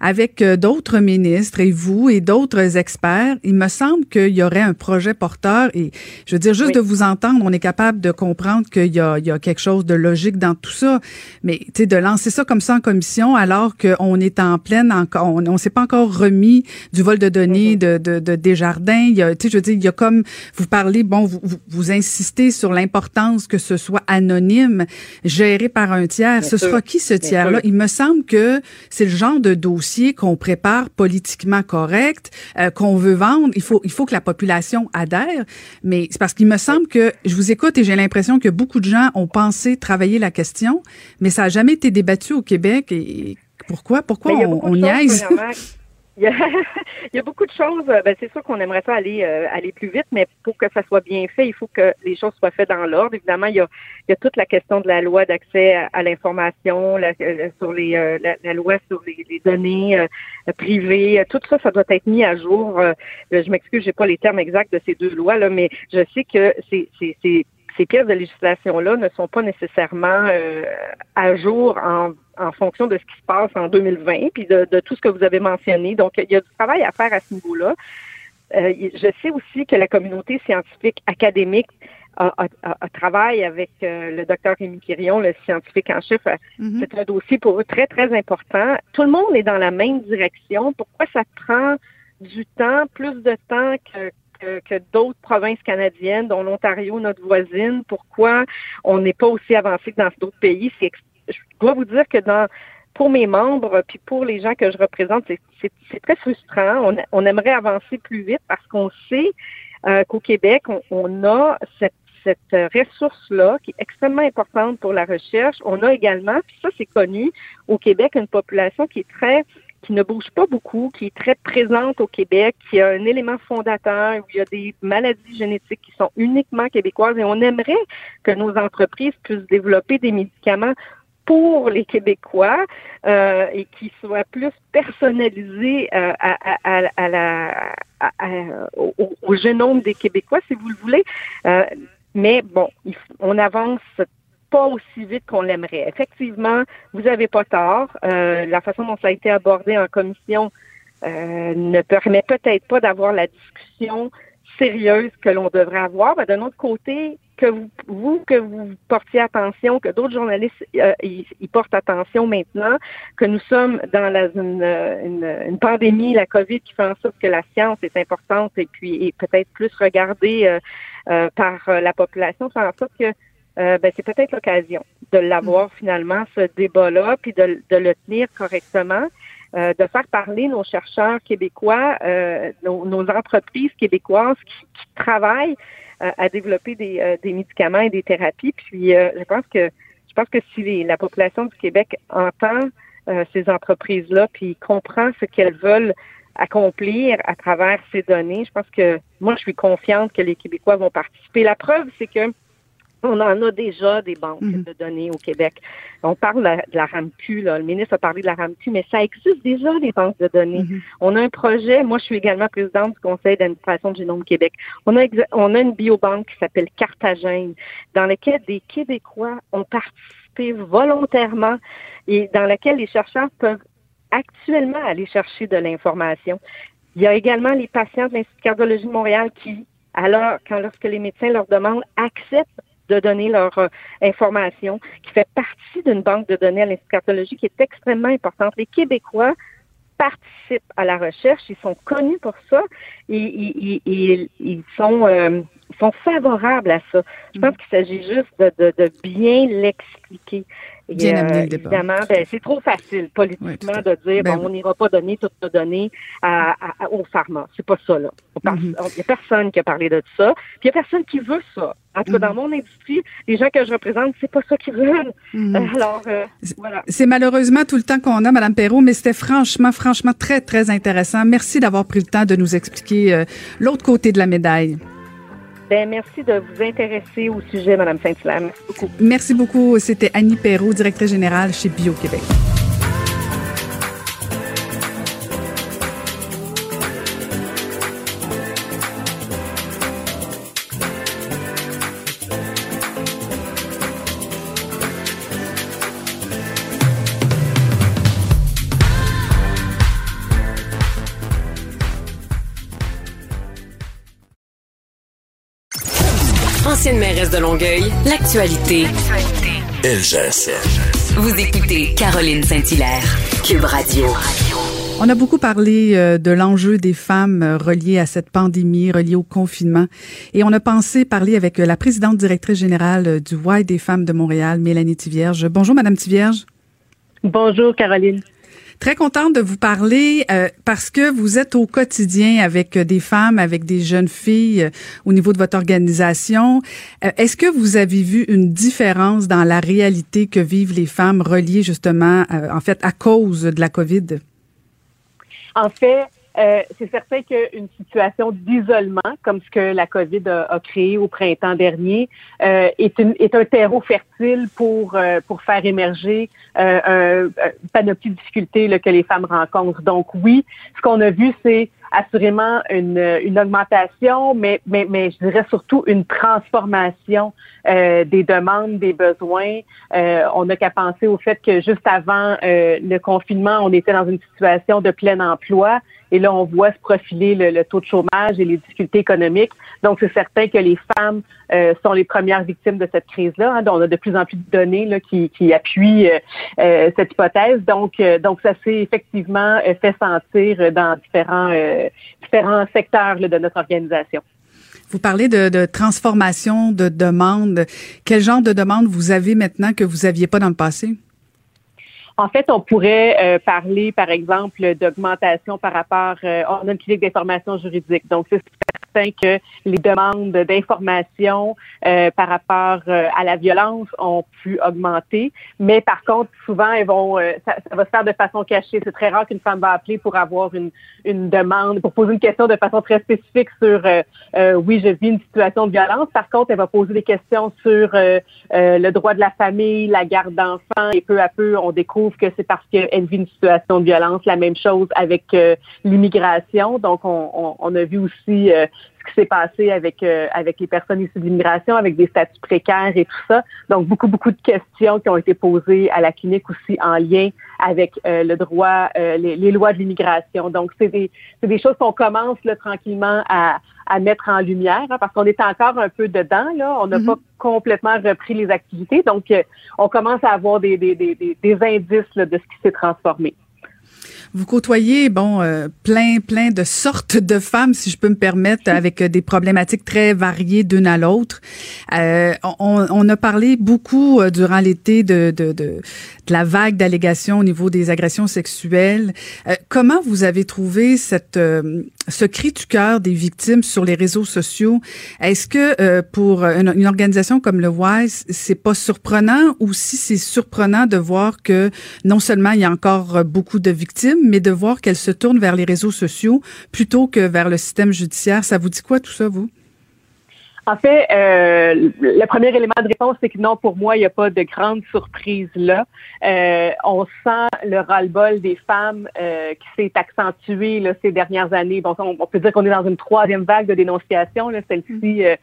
avec euh, d'autres ministres et vous et d'autres experts, il me semble qu'il y aurait un projet porteur et je veux dire, juste de vous entendre, on est capable de comprendre qu'il y a, il y a quelque chose de logique dans tout ça. Mais, tu sais, de lancer ça comme ça en commission alors qu'on est en pleine, on ne s'est pas encore remis du vol de données mm-hmm. de, de, de Desjardins. Il y a, tu sais, je veux dire, il y a comme, vous parlez, bon, vous, vous, insistez sur l'importance que ce soit anonyme, géré par un tiers. ce sera qui ce tiers-là? Il me semble que c'est le genre de dossier qu'on prépare politiquement correct, euh, qu'on veut vendre, il faut il faut que la population adhère. Mais c'est parce qu'il me semble que je vous écoute et j'ai l'impression que beaucoup de gens ont pensé travailler la question, mais ça a jamais été débattu au Québec et Pourquoi? Pourquoi on, on niaise? Il y, a, [LAUGHS] il y a beaucoup de choses. Ben, c'est sûr qu'on aimerait ça aller euh, aller plus vite, mais pour que ça soit bien fait, il faut que les choses soient faites dans l'ordre. Évidemment, il y, a, il y a toute la question de la loi d'accès à, l'information, la, euh, euh, la, loi sur les, les données privées. Tout ça, ça doit être mis à jour. je m'excuse, j'ai pas les termes exacts de ces deux lois là, mais je sais que c'est ces pièces de législation-là ne sont pas nécessairement euh, à jour en, en, fonction de ce qui se passe en 2020, puis de, de, tout ce que vous avez mentionné. Donc, il y a du travail à faire à ce niveau-là. Euh, je sais aussi que la communauté scientifique académique a, a, a, travaille avec euh, le docteur Rémi Quirion, le scientifique en chef. Mm-hmm. C'est un dossier pour eux très, très important. Tout le monde est dans la même direction. Pourquoi ça prend du temps, plus de temps que, que, d'autres provinces canadiennes, dont l'Ontario, notre voisine? Pourquoi on n'est pas aussi avancé que dans d'autres pays? Je dois vous dire que dans pour mes membres, puis pour les gens que je représente, c'est très frustrant. On, aimerait avancer plus vite parce qu'on sait euh, qu'au Québec, on, a cette, cette ressource-là qui est extrêmement importante pour la recherche. On a également, puis ça c'est connu, au Québec, une population qui est très qui ne bouge pas beaucoup, qui est très présente au Québec, qui a un élément fondateur où il y a des maladies génétiques qui sont uniquement québécoises et on aimerait que nos entreprises puissent développer des médicaments pour les Québécois euh, et qui soient plus personnalisés euh, à, la, au, génome des Québécois, si vous le voulez. Euh, mais bon, on avance pas aussi vite qu'on l'aimerait. Effectivement, vous n'avez pas tort. Euh, la façon dont ça a été abordé en commission euh, ne permet peut-être pas d'avoir la discussion sérieuse que l'on devrait avoir. D'un autre côté, que vous, que vous portiez attention, que d'autres journalistes euh, y, portent attention maintenant, que nous sommes dans la, une, une, pandémie, la COVID, qui fait en sorte que la science est importante et puis peut-être plus regardée par la population, fait en sorte que euh, ben, c'est peut-être l'occasion de l'avoir finalement, ce débat-là, puis de, le tenir correctement, euh, de faire parler nos chercheurs québécois, euh, nos, entreprises québécoises qui, travaillent à développer des, des, médicaments et des thérapies. Puis je pense que je pense que si la population du Québec entend ces entreprises-là, puis comprend ce qu'elles veulent accomplir à travers ces données, je pense que moi, je suis confiante que les Québécois vont participer. La preuve, c'est que on en a déjà des banques mhm. de données au Québec. On parle de la RAMQ, là. le ministre a parlé de la RAMQ, mais ça existe déjà, des banques de données. Mhm. On a un projet, moi je suis également présidente du Conseil d'administration du Génome Québec. On a, on a une biobanque qui s'appelle Cartagène, dans laquelle des Québécois ont participé volontairement et dans laquelle les chercheurs peuvent actuellement aller chercher de l'information. Il y a également les patients de l'Institut de cardiologie de Montréal qui, alors, quand lorsque les médecins leur demandent, acceptent de donner leur euh, information, qui fait partie d'une banque de données à l'Institut qui est extrêmement importante. Les Québécois participent à la recherche, ils sont connus pour ça et, ils sont euh, sont favorables à ça. Je pense mm. qu'il s'agit juste de, de, de bien l'expliquer. Bien euh, Évidemment, ben, c'est trop facile politiquement de dire ben, on n'ira pas donner toutes nos données à, à, aux pharma. C'est pas ça, là. Mm-hmm. Il n'y a personne qui a parlé de ça. Puis il n'y a personne qui veut ça. En tout cas, dans mm-hmm. mon industrie, les gens que je représente, c'est pas ça qu'ils veulent. Mm-hmm. Alors, euh, voilà. C'est malheureusement tout le temps qu'on a, Mme Perrault, mais c'était franchement, franchement très, très intéressant. Merci d'avoir pris le temps de nous expliquer euh, l'autre côté de la médaille. Ben, merci de vous intéresser au sujet, Mme Saint-Hilaire. Merci beaucoup. Merci beaucoup. C'était Annie Perrault, directrice générale chez Bio-Québec. Ancienne mairesse de Longueuil, l'actualité. Vous écoutez Caroline Saint-Hilaire, Cube Radio. On a beaucoup parlé euh, de l'enjeu des femmes euh, reliées à cette pandémie, reliées au confinement. Et on a pensé parler avec euh, la présidente directrice générale du Y des femmes de Montréal, Mélanie Tivierge. Bonjour, Madame Tivierge. Bonjour, Caroline. Très contente de vous parler euh, parce que vous êtes au quotidien avec des femmes, avec des jeunes filles euh, au niveau de votre organisation. Euh, est-ce que vous avez vu une différence dans la réalité que vivent les femmes reliées justement, en fait, à cause de la COVID? En fait, euh, c'est certain qu'une situation d'isolement, comme ce que la COVID a, créé au printemps dernier, euh, est, une, est, un terreau fertile pour euh, pour faire émerger un, panoplie de difficultés que les femmes rencontrent. Donc oui, ce qu'on a vu, c'est assurément une, une augmentation, mais, mais, mais je dirais surtout une transformation des demandes, des besoins. on n'a qu'à penser au fait que juste avant le confinement, on était dans une situation de plein emploi. Et là, on voit se profiler le, taux de chômage et les difficultés économiques. Donc, c'est certain que les femmes euh, sont les premières victimes de cette crise-là. Hein, on a de plus en plus de données qui, appuient euh, euh, cette hypothèse. Donc, donc ça s'est effectivement fait sentir dans différents, différents secteurs de notre organisation. Vous parlez de, de, transformation de demande. Quel genre de demande vous avez maintenant que vous n'aviez pas dans le passé? En fait, on pourrait euh, parler, par exemple, d'augmentation par rapport, euh, on a une clinique d'information juridique. Donc, c'est que les demandes d'information euh, par rapport euh, à la violence ont pu augmenter. Mais par contre, souvent, elles vont, euh, ça, va se faire de façon cachée. C'est très rare qu'une femme va appeler pour avoir une, une demande, pour poser une question de façon très spécifique sur oui, je vis une situation de violence. Par contre, elle va poser des questions sur le droit de la famille, la garde d'enfants, et peu à peu, on découvre que c'est parce qu'elle vit une situation de violence. La même chose avec l'immigration. Donc, on, on, on, a vu aussi ce qui s'est passé avec euh, avec les personnes issues de l'immigration, avec des statuts précaires et tout ça. Donc beaucoup beaucoup de questions qui ont été posées à la clinique aussi en lien avec euh, le droit, euh, les, les, lois de l'immigration. Donc c'est des c'est des choses qu'on commence là, tranquillement à à mettre en lumière hein, parce qu'on est encore un peu dedans là. On n'a mm-hmm. pas complètement repris les activités, donc on commence à avoir des des, des, des indices là, de ce qui s'est transformé. Vous côtoyez, bon, euh, plein, plein de sortes de femmes, si je peux me permettre, [LAUGHS] avec euh, des problématiques très variées d'une à l'autre. Euh, on, on, a parlé beaucoup durant l'été de, de, de, de, la vague d'allégations au niveau des agressions sexuelles. comment vous avez trouvé cette, ce cri du cœur des victimes sur les réseaux sociaux? Est-ce que pour une, une, organisation comme le WISE, c'est pas surprenant? Ou si c'est surprenant de voir que non seulement il y a encore beaucoup de victimes, mais de voir qu'elle se tourne vers les réseaux sociaux plutôt que vers le système judiciaire. Ça vous dit quoi tout ça, vous? En fait, euh, le premier élément de réponse, c'est que non, pour moi, il n'y a pas de grande surprise là. Euh, on sent le ras-le-bol des femmes euh, qui s'est accentué là, ces dernières années. Bon, on, peut dire qu'on est dans une troisième vague de dénonciation, celle-ci, euh,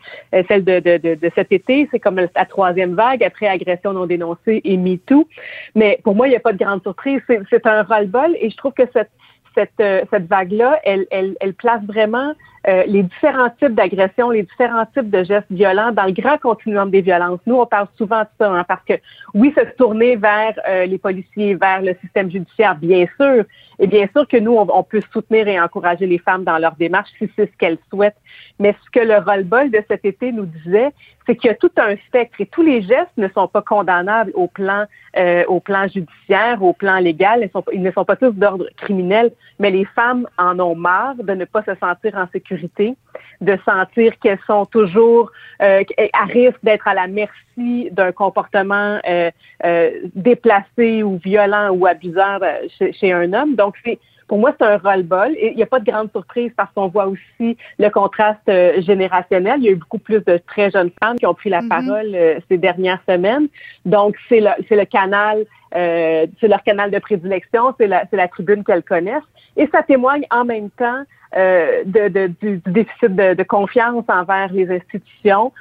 celle de, de, de, de, cet été. C'est comme la troisième vague après agression non dénoncée et MeToo. Mais pour moi, il n'y a pas de grande surprise. C'est un ras-le-bol et je trouve que cette cette, euh, cette vague-là, elle, elle, elle, place vraiment euh, les différents types d'agressions, les différents types de gestes violents dans le grand continuum des violences. Nous, on parle souvent de ça, hein, parce que oui, se tourner vers euh, les policiers, vers le système judiciaire, bien sûr, et bien sûr que nous, on, peut soutenir et encourager les femmes dans leur démarche si c'est ce qu'elles souhaitent. Mais ce que le roll-ball de cet été nous disait, c'est qu'il y a tout un spectre et tous les gestes ne sont pas condamnables au plan, euh, au plan judiciaire, au plan légal. Ils, ne sont pas tous d'ordre criminel, mais les femmes en ont marre de ne pas se sentir en sécurité, de sentir qu'elles sont toujours euh, à risque d'être à la merci d'un comportement euh, euh, déplacé ou violent ou abuseur chez, chez un homme. Donc, c'est pour moi, c'est un roll-ball. Il n'y a pas de grande surprise parce qu'on voit aussi le contraste euh, générationnel. Il y a eu beaucoup plus de très jeunes femmes qui ont pris la mm-hmm. parole euh, ces dernières semaines. Donc, c'est le, le canal, euh, c'est leur canal de prédilection, c'est la, c'est la tribune qu'elles connaissent. Et ça témoigne en même temps de, du, déficit de, confiance envers les institutions.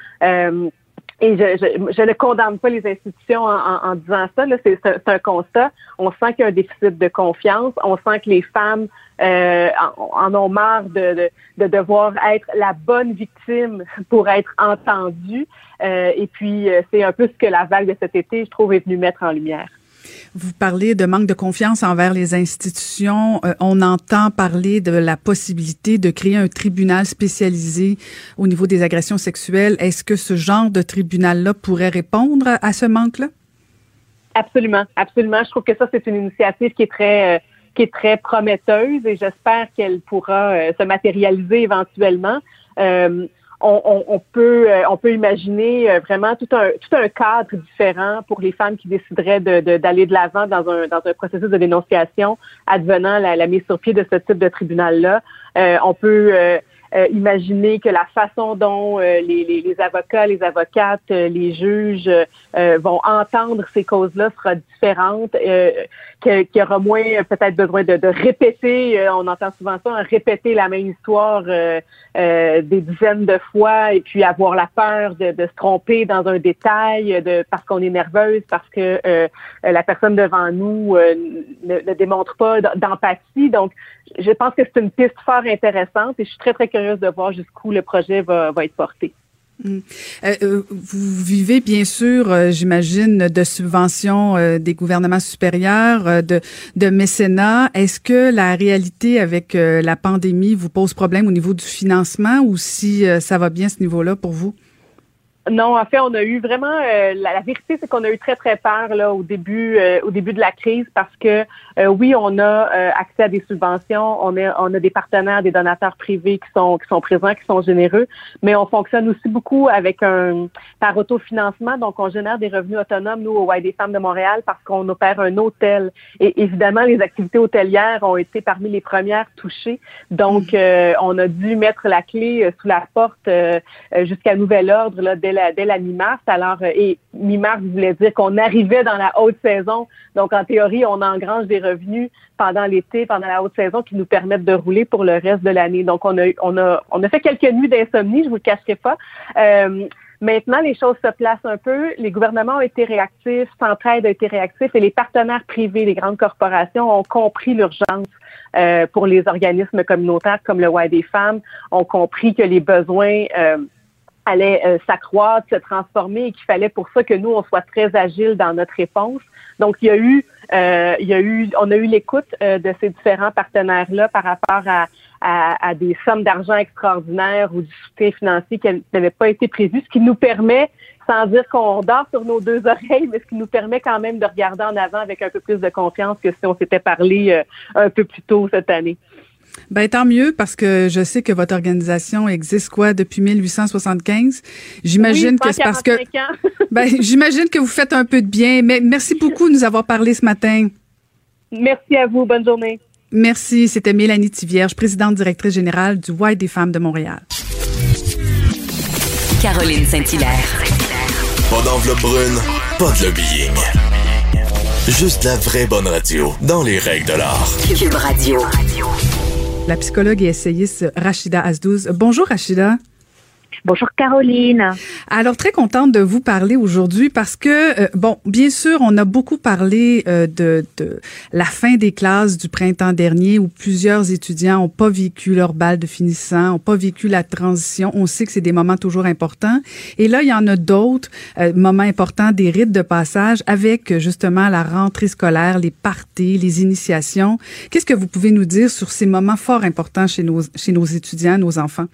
Et je, ne condamne pas les institutions en, disant ça. C'est, un constat. On sent qu'il y a un déficit de confiance. On sent que les femmes euh, en, ont marre de, de, de, devoir être la bonne victime pour être entendues. Euh, et puis, euh, c'est un peu ce que la vague de cet été, je trouve, est venue mettre en lumière. Vous parlez de manque de confiance envers les institutions. Euh, on entend parler de la possibilité de créer un tribunal spécialisé au niveau des agressions sexuelles. Est-ce que ce genre de tribunal-là pourrait répondre à ce manque-là? Absolument, absolument. Je trouve que ça, c'est une initiative qui est très... Euh, qui est très prometteuse et j'espère qu'elle pourra se matérialiser éventuellement. On, peut on peut imaginer vraiment tout un tout un cadre différent pour les femmes qui décideraient d'aller de, l'avant dans un dans un processus de dénonciation advenant la, la mise sur pied de ce type de tribunal là. on peut euh, imaginer que la façon dont euh, les, les, les, avocats, les avocates, euh, les juges vont entendre ces causes-là sera différente, qu'il y aura moins peut-être besoin de, de répéter, on entend souvent ça, hein, répéter la même histoire des dizaines de fois et puis avoir la peur de, de se tromper dans un détail de, parce qu'on est nerveuse, parce que la personne devant nous ne, ne, démontre pas d'empathie. Donc, je pense que c'est une piste fort intéressante et je suis très, très curieuse de voir jusqu'où le projet va, être porté. Hmm. Euh, euh, vous vivez bien sûr, euh, j'imagine, de subventions des gouvernements supérieurs, de, de mécénat. Est-ce que la réalité avec la pandémie vous pose problème au niveau du financement ou si ça va bien à ce niveau-là pour vous? Non, en fait, on a eu vraiment euh, la, vérité, c'est qu'on a eu très très peur là au début au début de la crise parce que euh, oui, on a accès à des subventions, on a on a des partenaires, des donateurs privés qui sont qui sont présents, qui sont généreux, mais on fonctionne aussi beaucoup avec un par autofinancement, donc on génère des revenus autonomes nous au Y des femmes de Montréal parce qu'on opère un hôtel et évidemment les activités hôtelières ont été parmi les premières touchées, donc mm. on a dû mettre la clé sous la porte jusqu'à nouvel ordre là dès la, mi-mars. Alors, euh, et mi-mars voulait dire qu'on arrivait dans la haute saison. Donc, en théorie, on engrange des revenus pendant l'été, pendant la haute saison, qui nous permettent de rouler pour le reste de l'année. Donc, on a, on a, on a fait quelques nuits d'insomnie, je vous le cacherai pas. Euh, maintenant, les choses se placent un peu. Les gouvernements ont été réactifs, Centraide a été réactif et les partenaires privés, les grandes corporations ont compris l'urgence euh, pour les organismes communautaires comme le Y des femmes, ont compris que les besoins allait euh, s'accroître, se transformer et qu'il fallait pour ça que nous, on soit très agile dans notre réponse. Donc, il y a eu, euh, il y a eu, on a eu l'écoute euh, de ces différents partenaires-là par rapport à, à, des sommes d'argent extraordinaires ou du soutien financier qui n'avaient pas été prévu, ce qui nous permet, sans dire qu'on dort sur nos deux oreilles, mais ce qui nous permet quand même de regarder en avant avec un peu plus de confiance que si on s'était parlé un peu plus tôt cette année. Ben tant mieux parce que je sais que votre organisation existe quoi depuis 1875. J'imagine que c'est parce que [LAUGHS] ben j'imagine que vous faites un peu de bien. Mais merci beaucoup de nous avoir parlé ce matin. Merci à vous. Bonne journée. Merci. C'était Mélanie Tivierge, présidente directrice générale du White des femmes de Montréal. Caroline Saint-Hilaire. Pas d'enveloppe brune, pas de lobbying. Juste la vraie bonne radio, dans les règles de l'art. Cube Radio la psychologue et essayiste Rachida Azdouz. Bonjour Rachida. Bonjour Caroline. Alors très contente de vous parler aujourd'hui parce que euh, bon, bien sûr, on a beaucoup parlé euh, de, de, la fin des classes du printemps dernier où plusieurs étudiants ont pas vécu leur balle de finissant, ont pas vécu la transition. On sait que c'est des moments toujours importants et là il y en a d'autres euh, moments importants des rites de passage avec justement la rentrée scolaire, les parties, les initiations. Qu'est-ce que vous pouvez nous dire sur ces moments fort importants chez nos chez nos étudiants, nos enfants?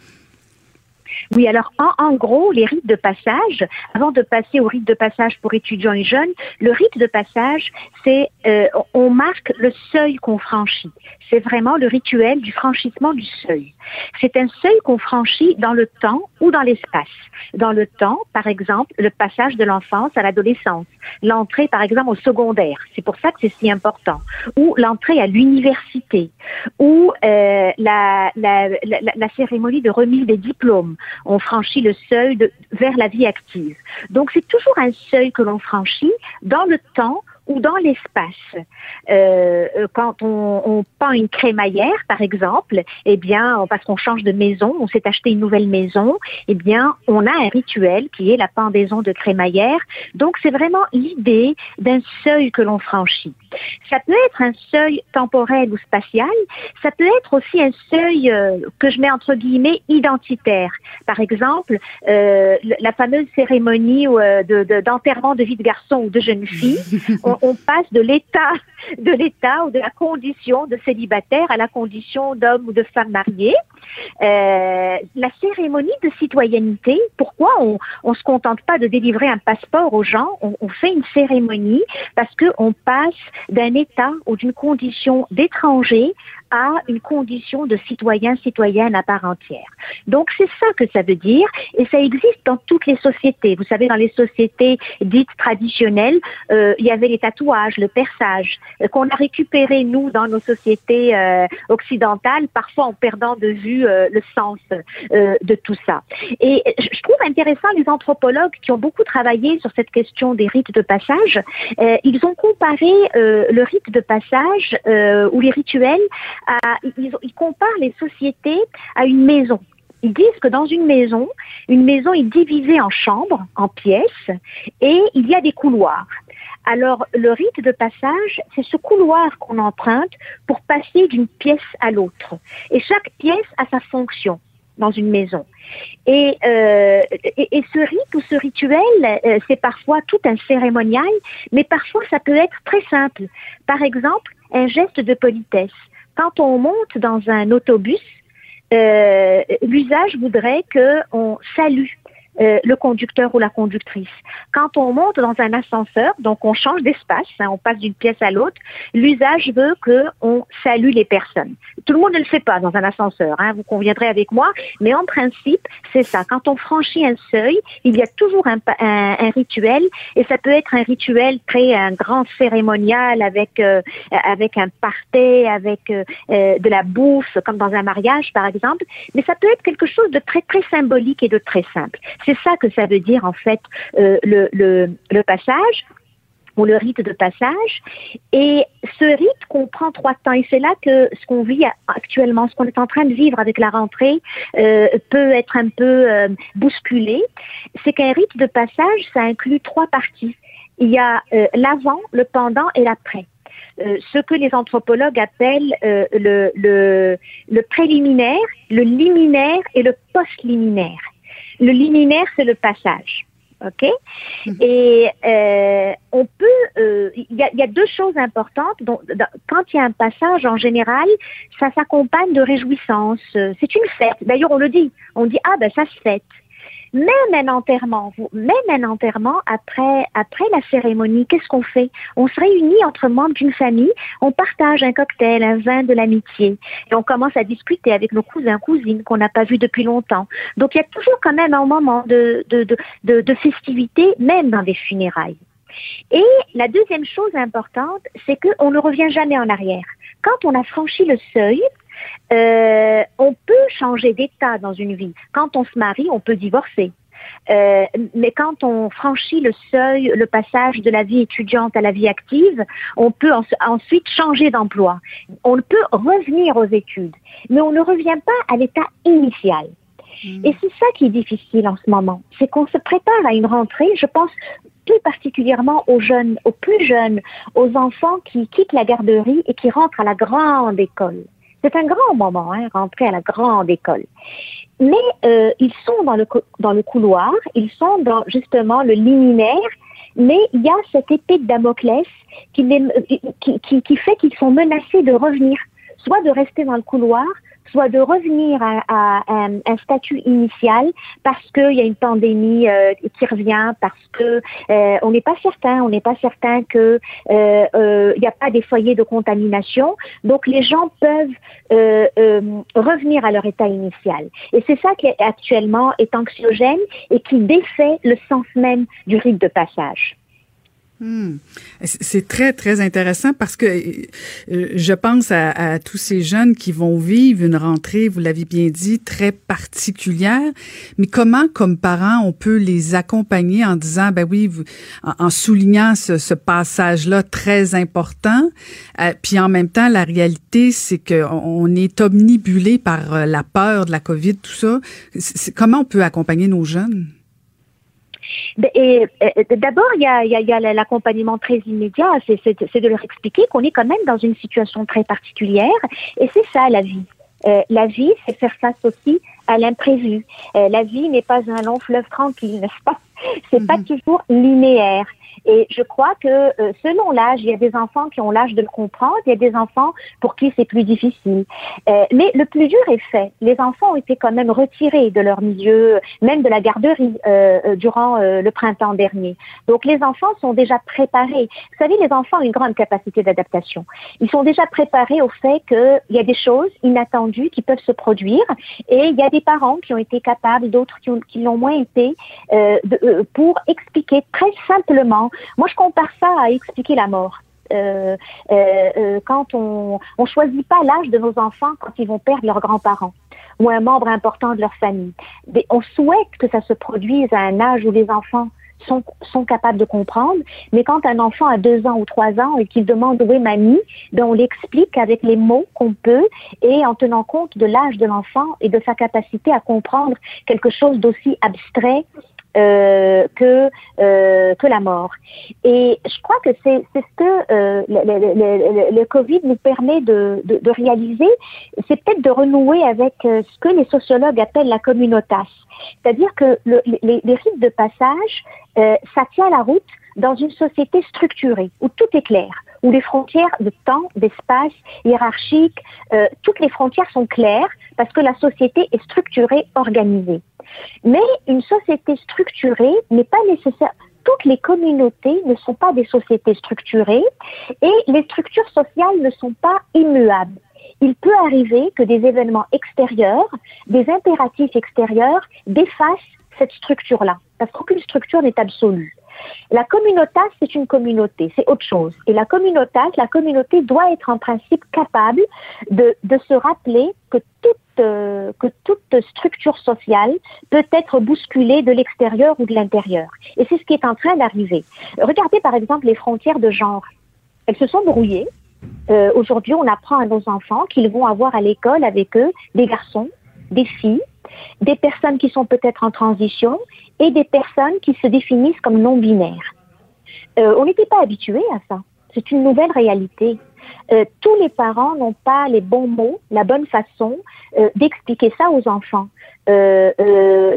Oui, alors en, gros, les rites de passage, avant de passer au rite de passage pour étudiants et jeunes, le rite de passage, c'est euh, on marque le seuil qu'on franchit. C'est vraiment le rituel du franchissement du seuil. C'est un seuil qu'on franchit dans le temps ou dans l'espace. Dans le temps, par exemple, le passage de l'enfance à l'adolescence, l'entrée, par exemple, au secondaire. C'est pour ça que c'est si important. Ou l'entrée à l'université, ou euh, la, la, la, la cérémonie de remise des diplômes on franchit le seuil de, vers la vie active. Donc c'est toujours un seuil que l'on franchit dans le temps ou dans l'espace. Euh, euh, quand on, on, peint une crémaillère, par exemple, eh bien, parce qu'on change de maison, on s'est acheté une nouvelle maison, eh bien, on a un rituel qui est la pendaison de crémaillère. Donc, c'est vraiment l'idée d'un seuil que l'on franchit. Ça peut être un seuil temporel ou spatial, ça peut être aussi un seuil euh, que je mets entre guillemets identitaire. Par exemple, euh, la fameuse cérémonie de d'enterrement de, vie de garçon ou de jeune fille. [LAUGHS] on passe de l'état de l'état ou de la condition de célibataire à la condition d'homme ou de femme mariée. Euh, la cérémonie de citoyenneté, pourquoi on ne se contente pas de délivrer un passeport aux gens, on, on fait une cérémonie parce qu'on passe d'un état ou d'une condition d'étranger à une condition de citoyen, citoyenne à part entière. Donc c'est ça que ça veut dire et ça existe dans toutes les sociétés. Vous savez, dans les sociétés dites traditionnelles, euh, il y avait les tatouages, le perçage, euh, qu'on a récupéré nous dans nos sociétés euh, occidentales, parfois en perdant de vue euh, le sens euh, de tout ça. Et je trouve intéressant les anthropologues qui ont beaucoup travaillé sur cette question des rites de passage. ils ont comparé le rite de passage ou les rituels ils, comparent les sociétés à une maison. Ils disent que dans une maison, une maison est divisée en chambres, en pièces, et il y a des couloirs. Alors, le rite de passage, c'est ce couloir qu'on emprunte pour passer d'une pièce à l'autre. Et chaque pièce a sa fonction dans une maison. Et, euh, et, ce rite ou ce rituel, euh, c'est parfois tout un cérémonial, mais parfois ça peut être très simple. Par exemple, un geste de politesse quand on monte dans un autobus, euh, l'usage voudrait qu'on salue euh, le conducteur ou la conductrice. Quand on monte dans un ascenseur, donc on change d'espace, hein, on passe d'une pièce à l'autre, l'usage veut qu'on salue les personnes. Tout le monde ne le fait pas dans un ascenseur, hein, vous conviendrez avec moi, mais en principe, c'est ça. Quand on franchit un seuil, il y a toujours un, un, rituel, et ça peut être un rituel très un grand cérémonial avec euh, avec un party, avec euh, de la bouffe, comme dans un mariage par exemple, mais ça peut être quelque chose de très très symbolique et de très simple. C'est ça que ça veut dire en fait euh, le, passage ou le rite de passage. Et ce rite comprend trois temps. Et c'est là que ce qu'on vit actuellement, ce qu'on est en train de vivre avec la rentrée, euh, peut être un peu euh, bousculé. C'est qu'un rite de passage, ça inclut trois parties. Il y a l'avant, le pendant et l'après. Ce que les anthropologues appellent le, le, le préliminaire, le liminaire et le post-liminaire. Le liminaire, c'est le passage. OK? Mhm. Et euh, on peut, euh, il y, a, y, a, deux choses importantes. Donc, quand il y a un passage, en général, ça s'accompagne de réjouissance. C'est une fête. D'ailleurs, on le dit. On dit ah ben ça se fête. Même un enterrement, même un enterrement après, après la cérémonie, qu'est-ce qu'on fait? On se réunit entre membres d'une famille, on partage un cocktail, un vin de l'amitié, et on commence à discuter avec nos cousins, cousines qu'on n'a pas vus depuis longtemps. Donc il y a toujours quand même un moment de, de, de, de festivité, même dans des funérailles. Et la deuxième chose importante, c'est qu'on ne revient jamais en arrière. Quand on a franchi le seuil, euh, on peut changer d'état dans une vie. Quand on se marie, on peut divorcer. Euh, mais quand on franchit le seuil, le passage de la vie étudiante à la vie active, on peut ensuite changer d'emploi. On peut revenir aux études, mais on ne revient pas à l'état initial. Hmm. Et c'est ça qui est difficile en ce moment, c'est qu'on se prépare à une rentrée, je pense plus particulièrement aux jeunes, aux plus jeunes, aux enfants qui quittent la garderie et qui rentrent à la grande école. C'est un grand moment, hein, rentrer à la grande école. Mais euh, ils sont dans le, dans le couloir, ils sont dans justement le liminaire, mais il y a cette épée de Damoclès qui, qui, qui, qui fait qu'ils sont menacés de revenir, soit de rester dans le couloir, soit de revenir à, un, statut initial parce qu'il y a une pandémie euh, qui revient, parce que euh, on n'est pas certain, on n'est pas certain que euh, n'y a pas des foyers de contamination. Donc les gens peuvent revenir à leur état initial. Et c'est ça qui actuellement est anxiogène et qui défait le sens même du rite de passage. Hmm. C'est très, très intéressant parce que euh, je pense à, tous ces jeunes qui vont vivre une rentrée, vous l'avez bien dit, très particulière. Mais comment, comme parents, on peut les accompagner en disant, ben oui, en, soulignant ce, passage-là très important, euh, puis en même temps, la réalité, c'est qu'on est omnibulé par euh, la peur de la COVID, tout ça. comment on peut accompagner nos jeunes? Et, d'abord, il y a, y a l'accompagnement très immédiat, c'est de leur expliquer qu'on est quand même dans une situation très particulière, et c'est ça la vie. Euh, la vie, c'est faire face aussi à l'imprévu. Euh, la vie n'est pas un long fleuve tranquille, [LAUGHS] n'est-ce pas? C'est pas mhm. toujours linéaire. Et je crois que euh, selon l'âge, il y a des enfants qui ont l'âge de le comprendre, il y a des enfants pour qui c'est plus difficile. Euh, mais le plus dur est fait. Les enfants ont été quand même retirés de leur milieu, même de la garderie, euh, durant le printemps dernier. Donc les enfants sont déjà préparés. Vous savez, les enfants ont une grande capacité d'adaptation. Ils sont déjà préparés au fait qu'il y a des choses inattendues qui peuvent se produire et il y a des parents qui ont été capables, d'autres qui, l'ont moins été, de, pour expliquer très simplement. Moi, je compare ça à expliquer la mort. Euh, euh, euh, quand on on choisit pas l'âge de nos enfants quand ils vont perdre leurs grands-parents ou un membre important de leur famille. on souhaite que ça se produise à un âge où les enfants sont, sont capables de comprendre, mais quand un enfant a deux ans ou trois ans et qu'il demande où est mamie, ben on l'explique avec les mots qu'on peut et en tenant compte de l'âge de l'enfant et de sa capacité à comprendre quelque chose d'aussi abstrait que euh, que la mort. Et je crois que c'est ce que euh, le, Covid nous permet de, réaliser, c'est peut-être de renouer avec euh, ce que les sociologues appellent la communautas, c'est-à-dire que le, les, rites de passage, euh, ça tient la route dans une société structurée où tout est clair, où les frontières de temps, d'espace, hiérarchiques, euh, toutes les frontières sont claires parce que la société est structurée, organisée. Mais une société structurée n'est pas nécessaire. Toutes les communautés ne sont pas des sociétés structurées et les structures sociales ne sont pas immuables. Il peut arriver que des événements extérieurs, des impératifs extérieurs défassent cette structure-là, parce qu'aucune structure n'est absolue. La communauté, c'est une communauté, c'est autre chose. Et la communauté, la communauté doit être en principe capable de, de se rappeler que toute, euh, que toute structure sociale peut être bousculée de l'extérieur ou de l'intérieur. Et c'est ce qui est en train d'arriver. Regardez par exemple les frontières de genre. Elles se sont brouillées. Euh, Aujourd'hui, on apprend à nos enfants qu'ils vont avoir à l'école avec eux des garçons, des filles, des personnes qui sont peut-être en transition et des personnes qui se définissent comme non-binaires. Euh, on n'était pas habitué à ça. C'est une nouvelle réalité. Euh, tous les parents n'ont pas les bons mots, la bonne façon euh, d'expliquer ça aux enfants. Euh,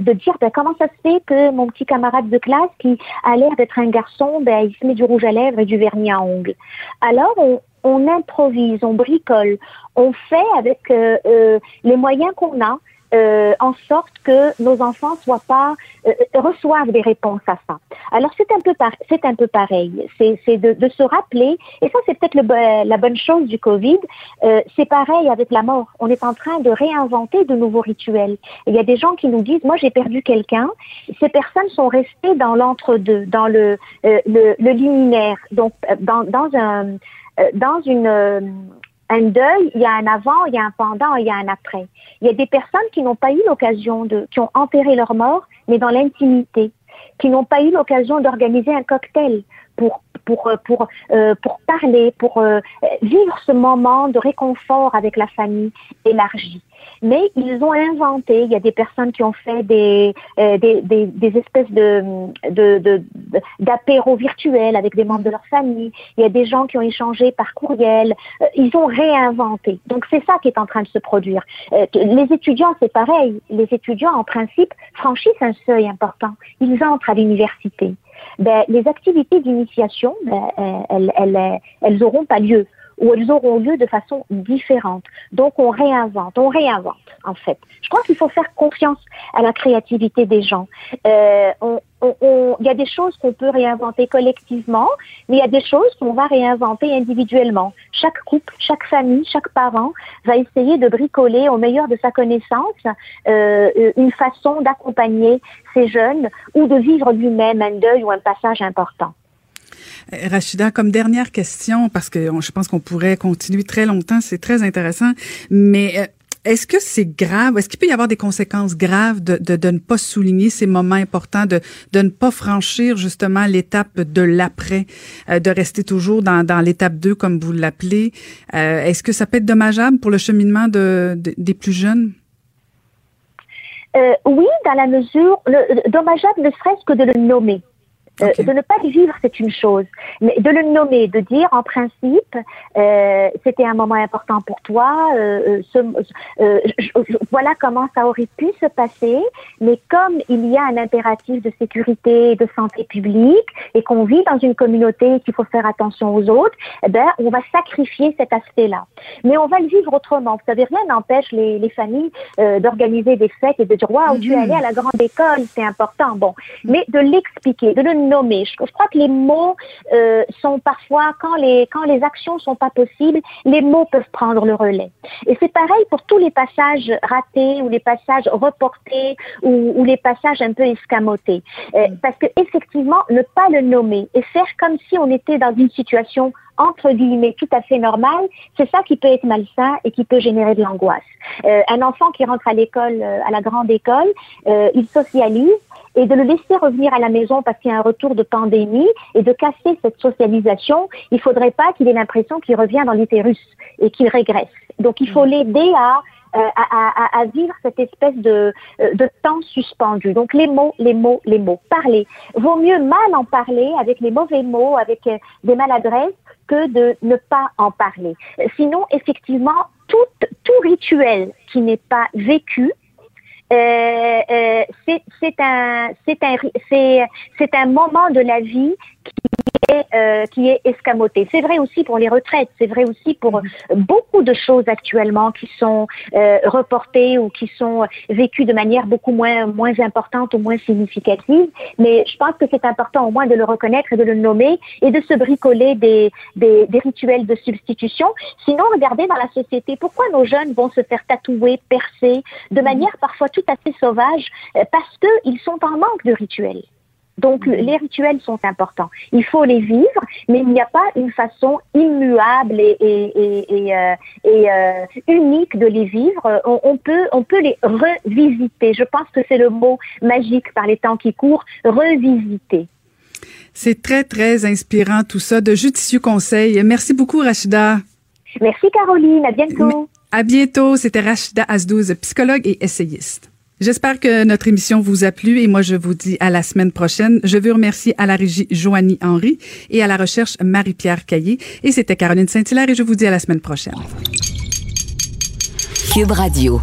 de dire ben, comment ça se fait que mon petit camarade de classe qui a l'air d'être un garçon, ben, il se met du rouge à lèvres et du vernis à ongles. Alors on, improvise, on bricole, on fait avec les moyens qu'on a euh, en sorte que nos enfants soient pas euh, reçoivent des réponses à ça. Alors c'est un peu c'est un peu pareil. C'est de, de, se rappeler et ça c'est peut-être la bonne chose du Covid. Euh, c'est pareil avec la mort. On est en train de réinventer de nouveaux rituels. Il y a des gens qui nous disent moi j'ai perdu quelqu'un. Ces personnes sont restées dans l'entre-deux, dans le, euh, le, le liminaire, donc dans dans un dans une un deuil, il y a un avant, il y a un pendant, il y a un après. Il y a des personnes qui n'ont pas eu l'occasion de, qui ont enterré leur mort, mais dans l'intimité, qui n'ont pas eu l'occasion d'organiser un cocktail pour pour pour euh, pour parler, pour euh, vivre ce moment de réconfort avec la famille élargie mais ils ont inventé. Il y a des personnes qui ont fait des, euh, des, des, espèces de, de, d'apéros virtuels avec des membres de leur famille. Il y a des gens qui ont échangé par courriel. Euh, ils ont réinventé. Donc c'est ça qui est en train de se produire. Euh, les étudiants, c'est pareil. Les étudiants, en principe, franchissent un seuil important. Ils entrent à l'université. Ben, les activités d'initiation, ben, elles, elles, elles auront pas lieu où elles auront lieu de façon différente. Donc on réinvente, on réinvente en fait. Je crois qu'il faut faire confiance à la créativité des gens. Euh, on, il y a des choses qu'on peut réinventer collectivement, mais il y a des choses qu'on va réinventer individuellement. Chaque couple, chaque famille, chaque parent va essayer de bricoler au meilleur de sa connaissance euh, une façon d'accompagner ces jeunes ou de vivre lui-même un deuil ou un passage important. Euh, Rachida, comme dernière question, parce que je pense qu'on pourrait continuer très longtemps, c'est très intéressant, mais euh, est-ce que c'est grave? Est-ce qu'il peut y avoir des conséquences graves de, de, de, ne pas souligner ces moments importants, de, de ne pas franchir justement l'étape de l'après, euh, de rester toujours dans, dans l'étape 2 comme vous l'appelez? Est-ce que ça peut être dommageable pour le cheminement de, des plus jeunes? oui, dans la mesure, le, dommageable ne serait-ce que de le nommer. De ne pas le vivre, c'est une chose, mais de le nommer, de dire en principe, c'était un moment important pour toi, voilà comment ça aurait pu se passer, mais comme il y a un impératif de sécurité, de santé publique, et qu'on vit dans une communauté qu'il faut faire attention aux autres, eh ben, on va sacrifier cet aspect-là. Mais on va le vivre autrement. Vous savez, rien n'empêche les, les, familles euh, d'organiser des fêtes et de dire waouh, tu es allé à la grande école, c'est important. Bon, mais de l'expliquer, de le Je, crois que les mots euh, sont parfois quand les quand les actions sont pas possibles, les mots peuvent prendre le relais. Et c'est pareil pour tous les passages ratés ou les passages reportés ou, ou les passages un peu escamotés. Euh, parce que effectivement, ne pas le nommer et faire comme si on était dans une situation entre guillemets tout à fait normale, c'est ça qui peut être malsain et qui peut générer de l'angoisse. Euh, un enfant qui rentre à l'école, euh, à la grande école, euh, il socialise et de le laisser revenir à la maison parce qu'il y a un retour de pandémie et de casser cette socialisation, il faudrait pas qu'il ait l'impression qu'il revient dans l'utérus et qu'il régresse. Donc il faut l'aider à euh, à, à, à, vivre cette espèce de, euh, de temps suspendu. Donc les mots, les mots, les mots. Parler. Vaut mieux mal en parler avec les mauvais mots, avec des maladresses, de ne pas en parler. Sinon, effectivement, tout, rituel qui n'est pas vécu, euh, euh, c'est un, un moment de la vie qui euh, qui est escamoté. C'est vrai aussi pour les retraites, c'est vrai aussi pour beaucoup de choses actuellement qui sont euh, reportées ou qui sont vécues de manière beaucoup moins moins importante ou moins significative. Mais je pense que c'est important au moins de le reconnaître et de le nommer et de se bricoler des, des, des rituels de substitution. Sinon, regardez dans la société, pourquoi nos jeunes vont se faire tatouer, percer de manière parfois tout à fait sauvage euh, parce qu'ils sont en manque de rituels. Donc les rituels sont importants. Il faut les vivre, mais il n'y a pas une façon immuable et, euh, euh, unique de les vivre. On, peut, on peut les revisiter. Je pense que c'est le mot magique par les temps qui courent, revisiter. C'est très, très inspirant tout ça, de judicieux conseils. Merci beaucoup, Rachida. Merci, Caroline. À bientôt. À bientôt. C'était Rachida Azdouz, psychologue et essayiste. J'espère que notre émission vous a plu et moi je vous dis à la semaine prochaine. Je veux remercier à la régie Joanie Henry et à la recherche Marie-Pierre Caillé. Et c'était Caroline Saint-Hilaire et je vous dis à la semaine prochaine. Cube Radio.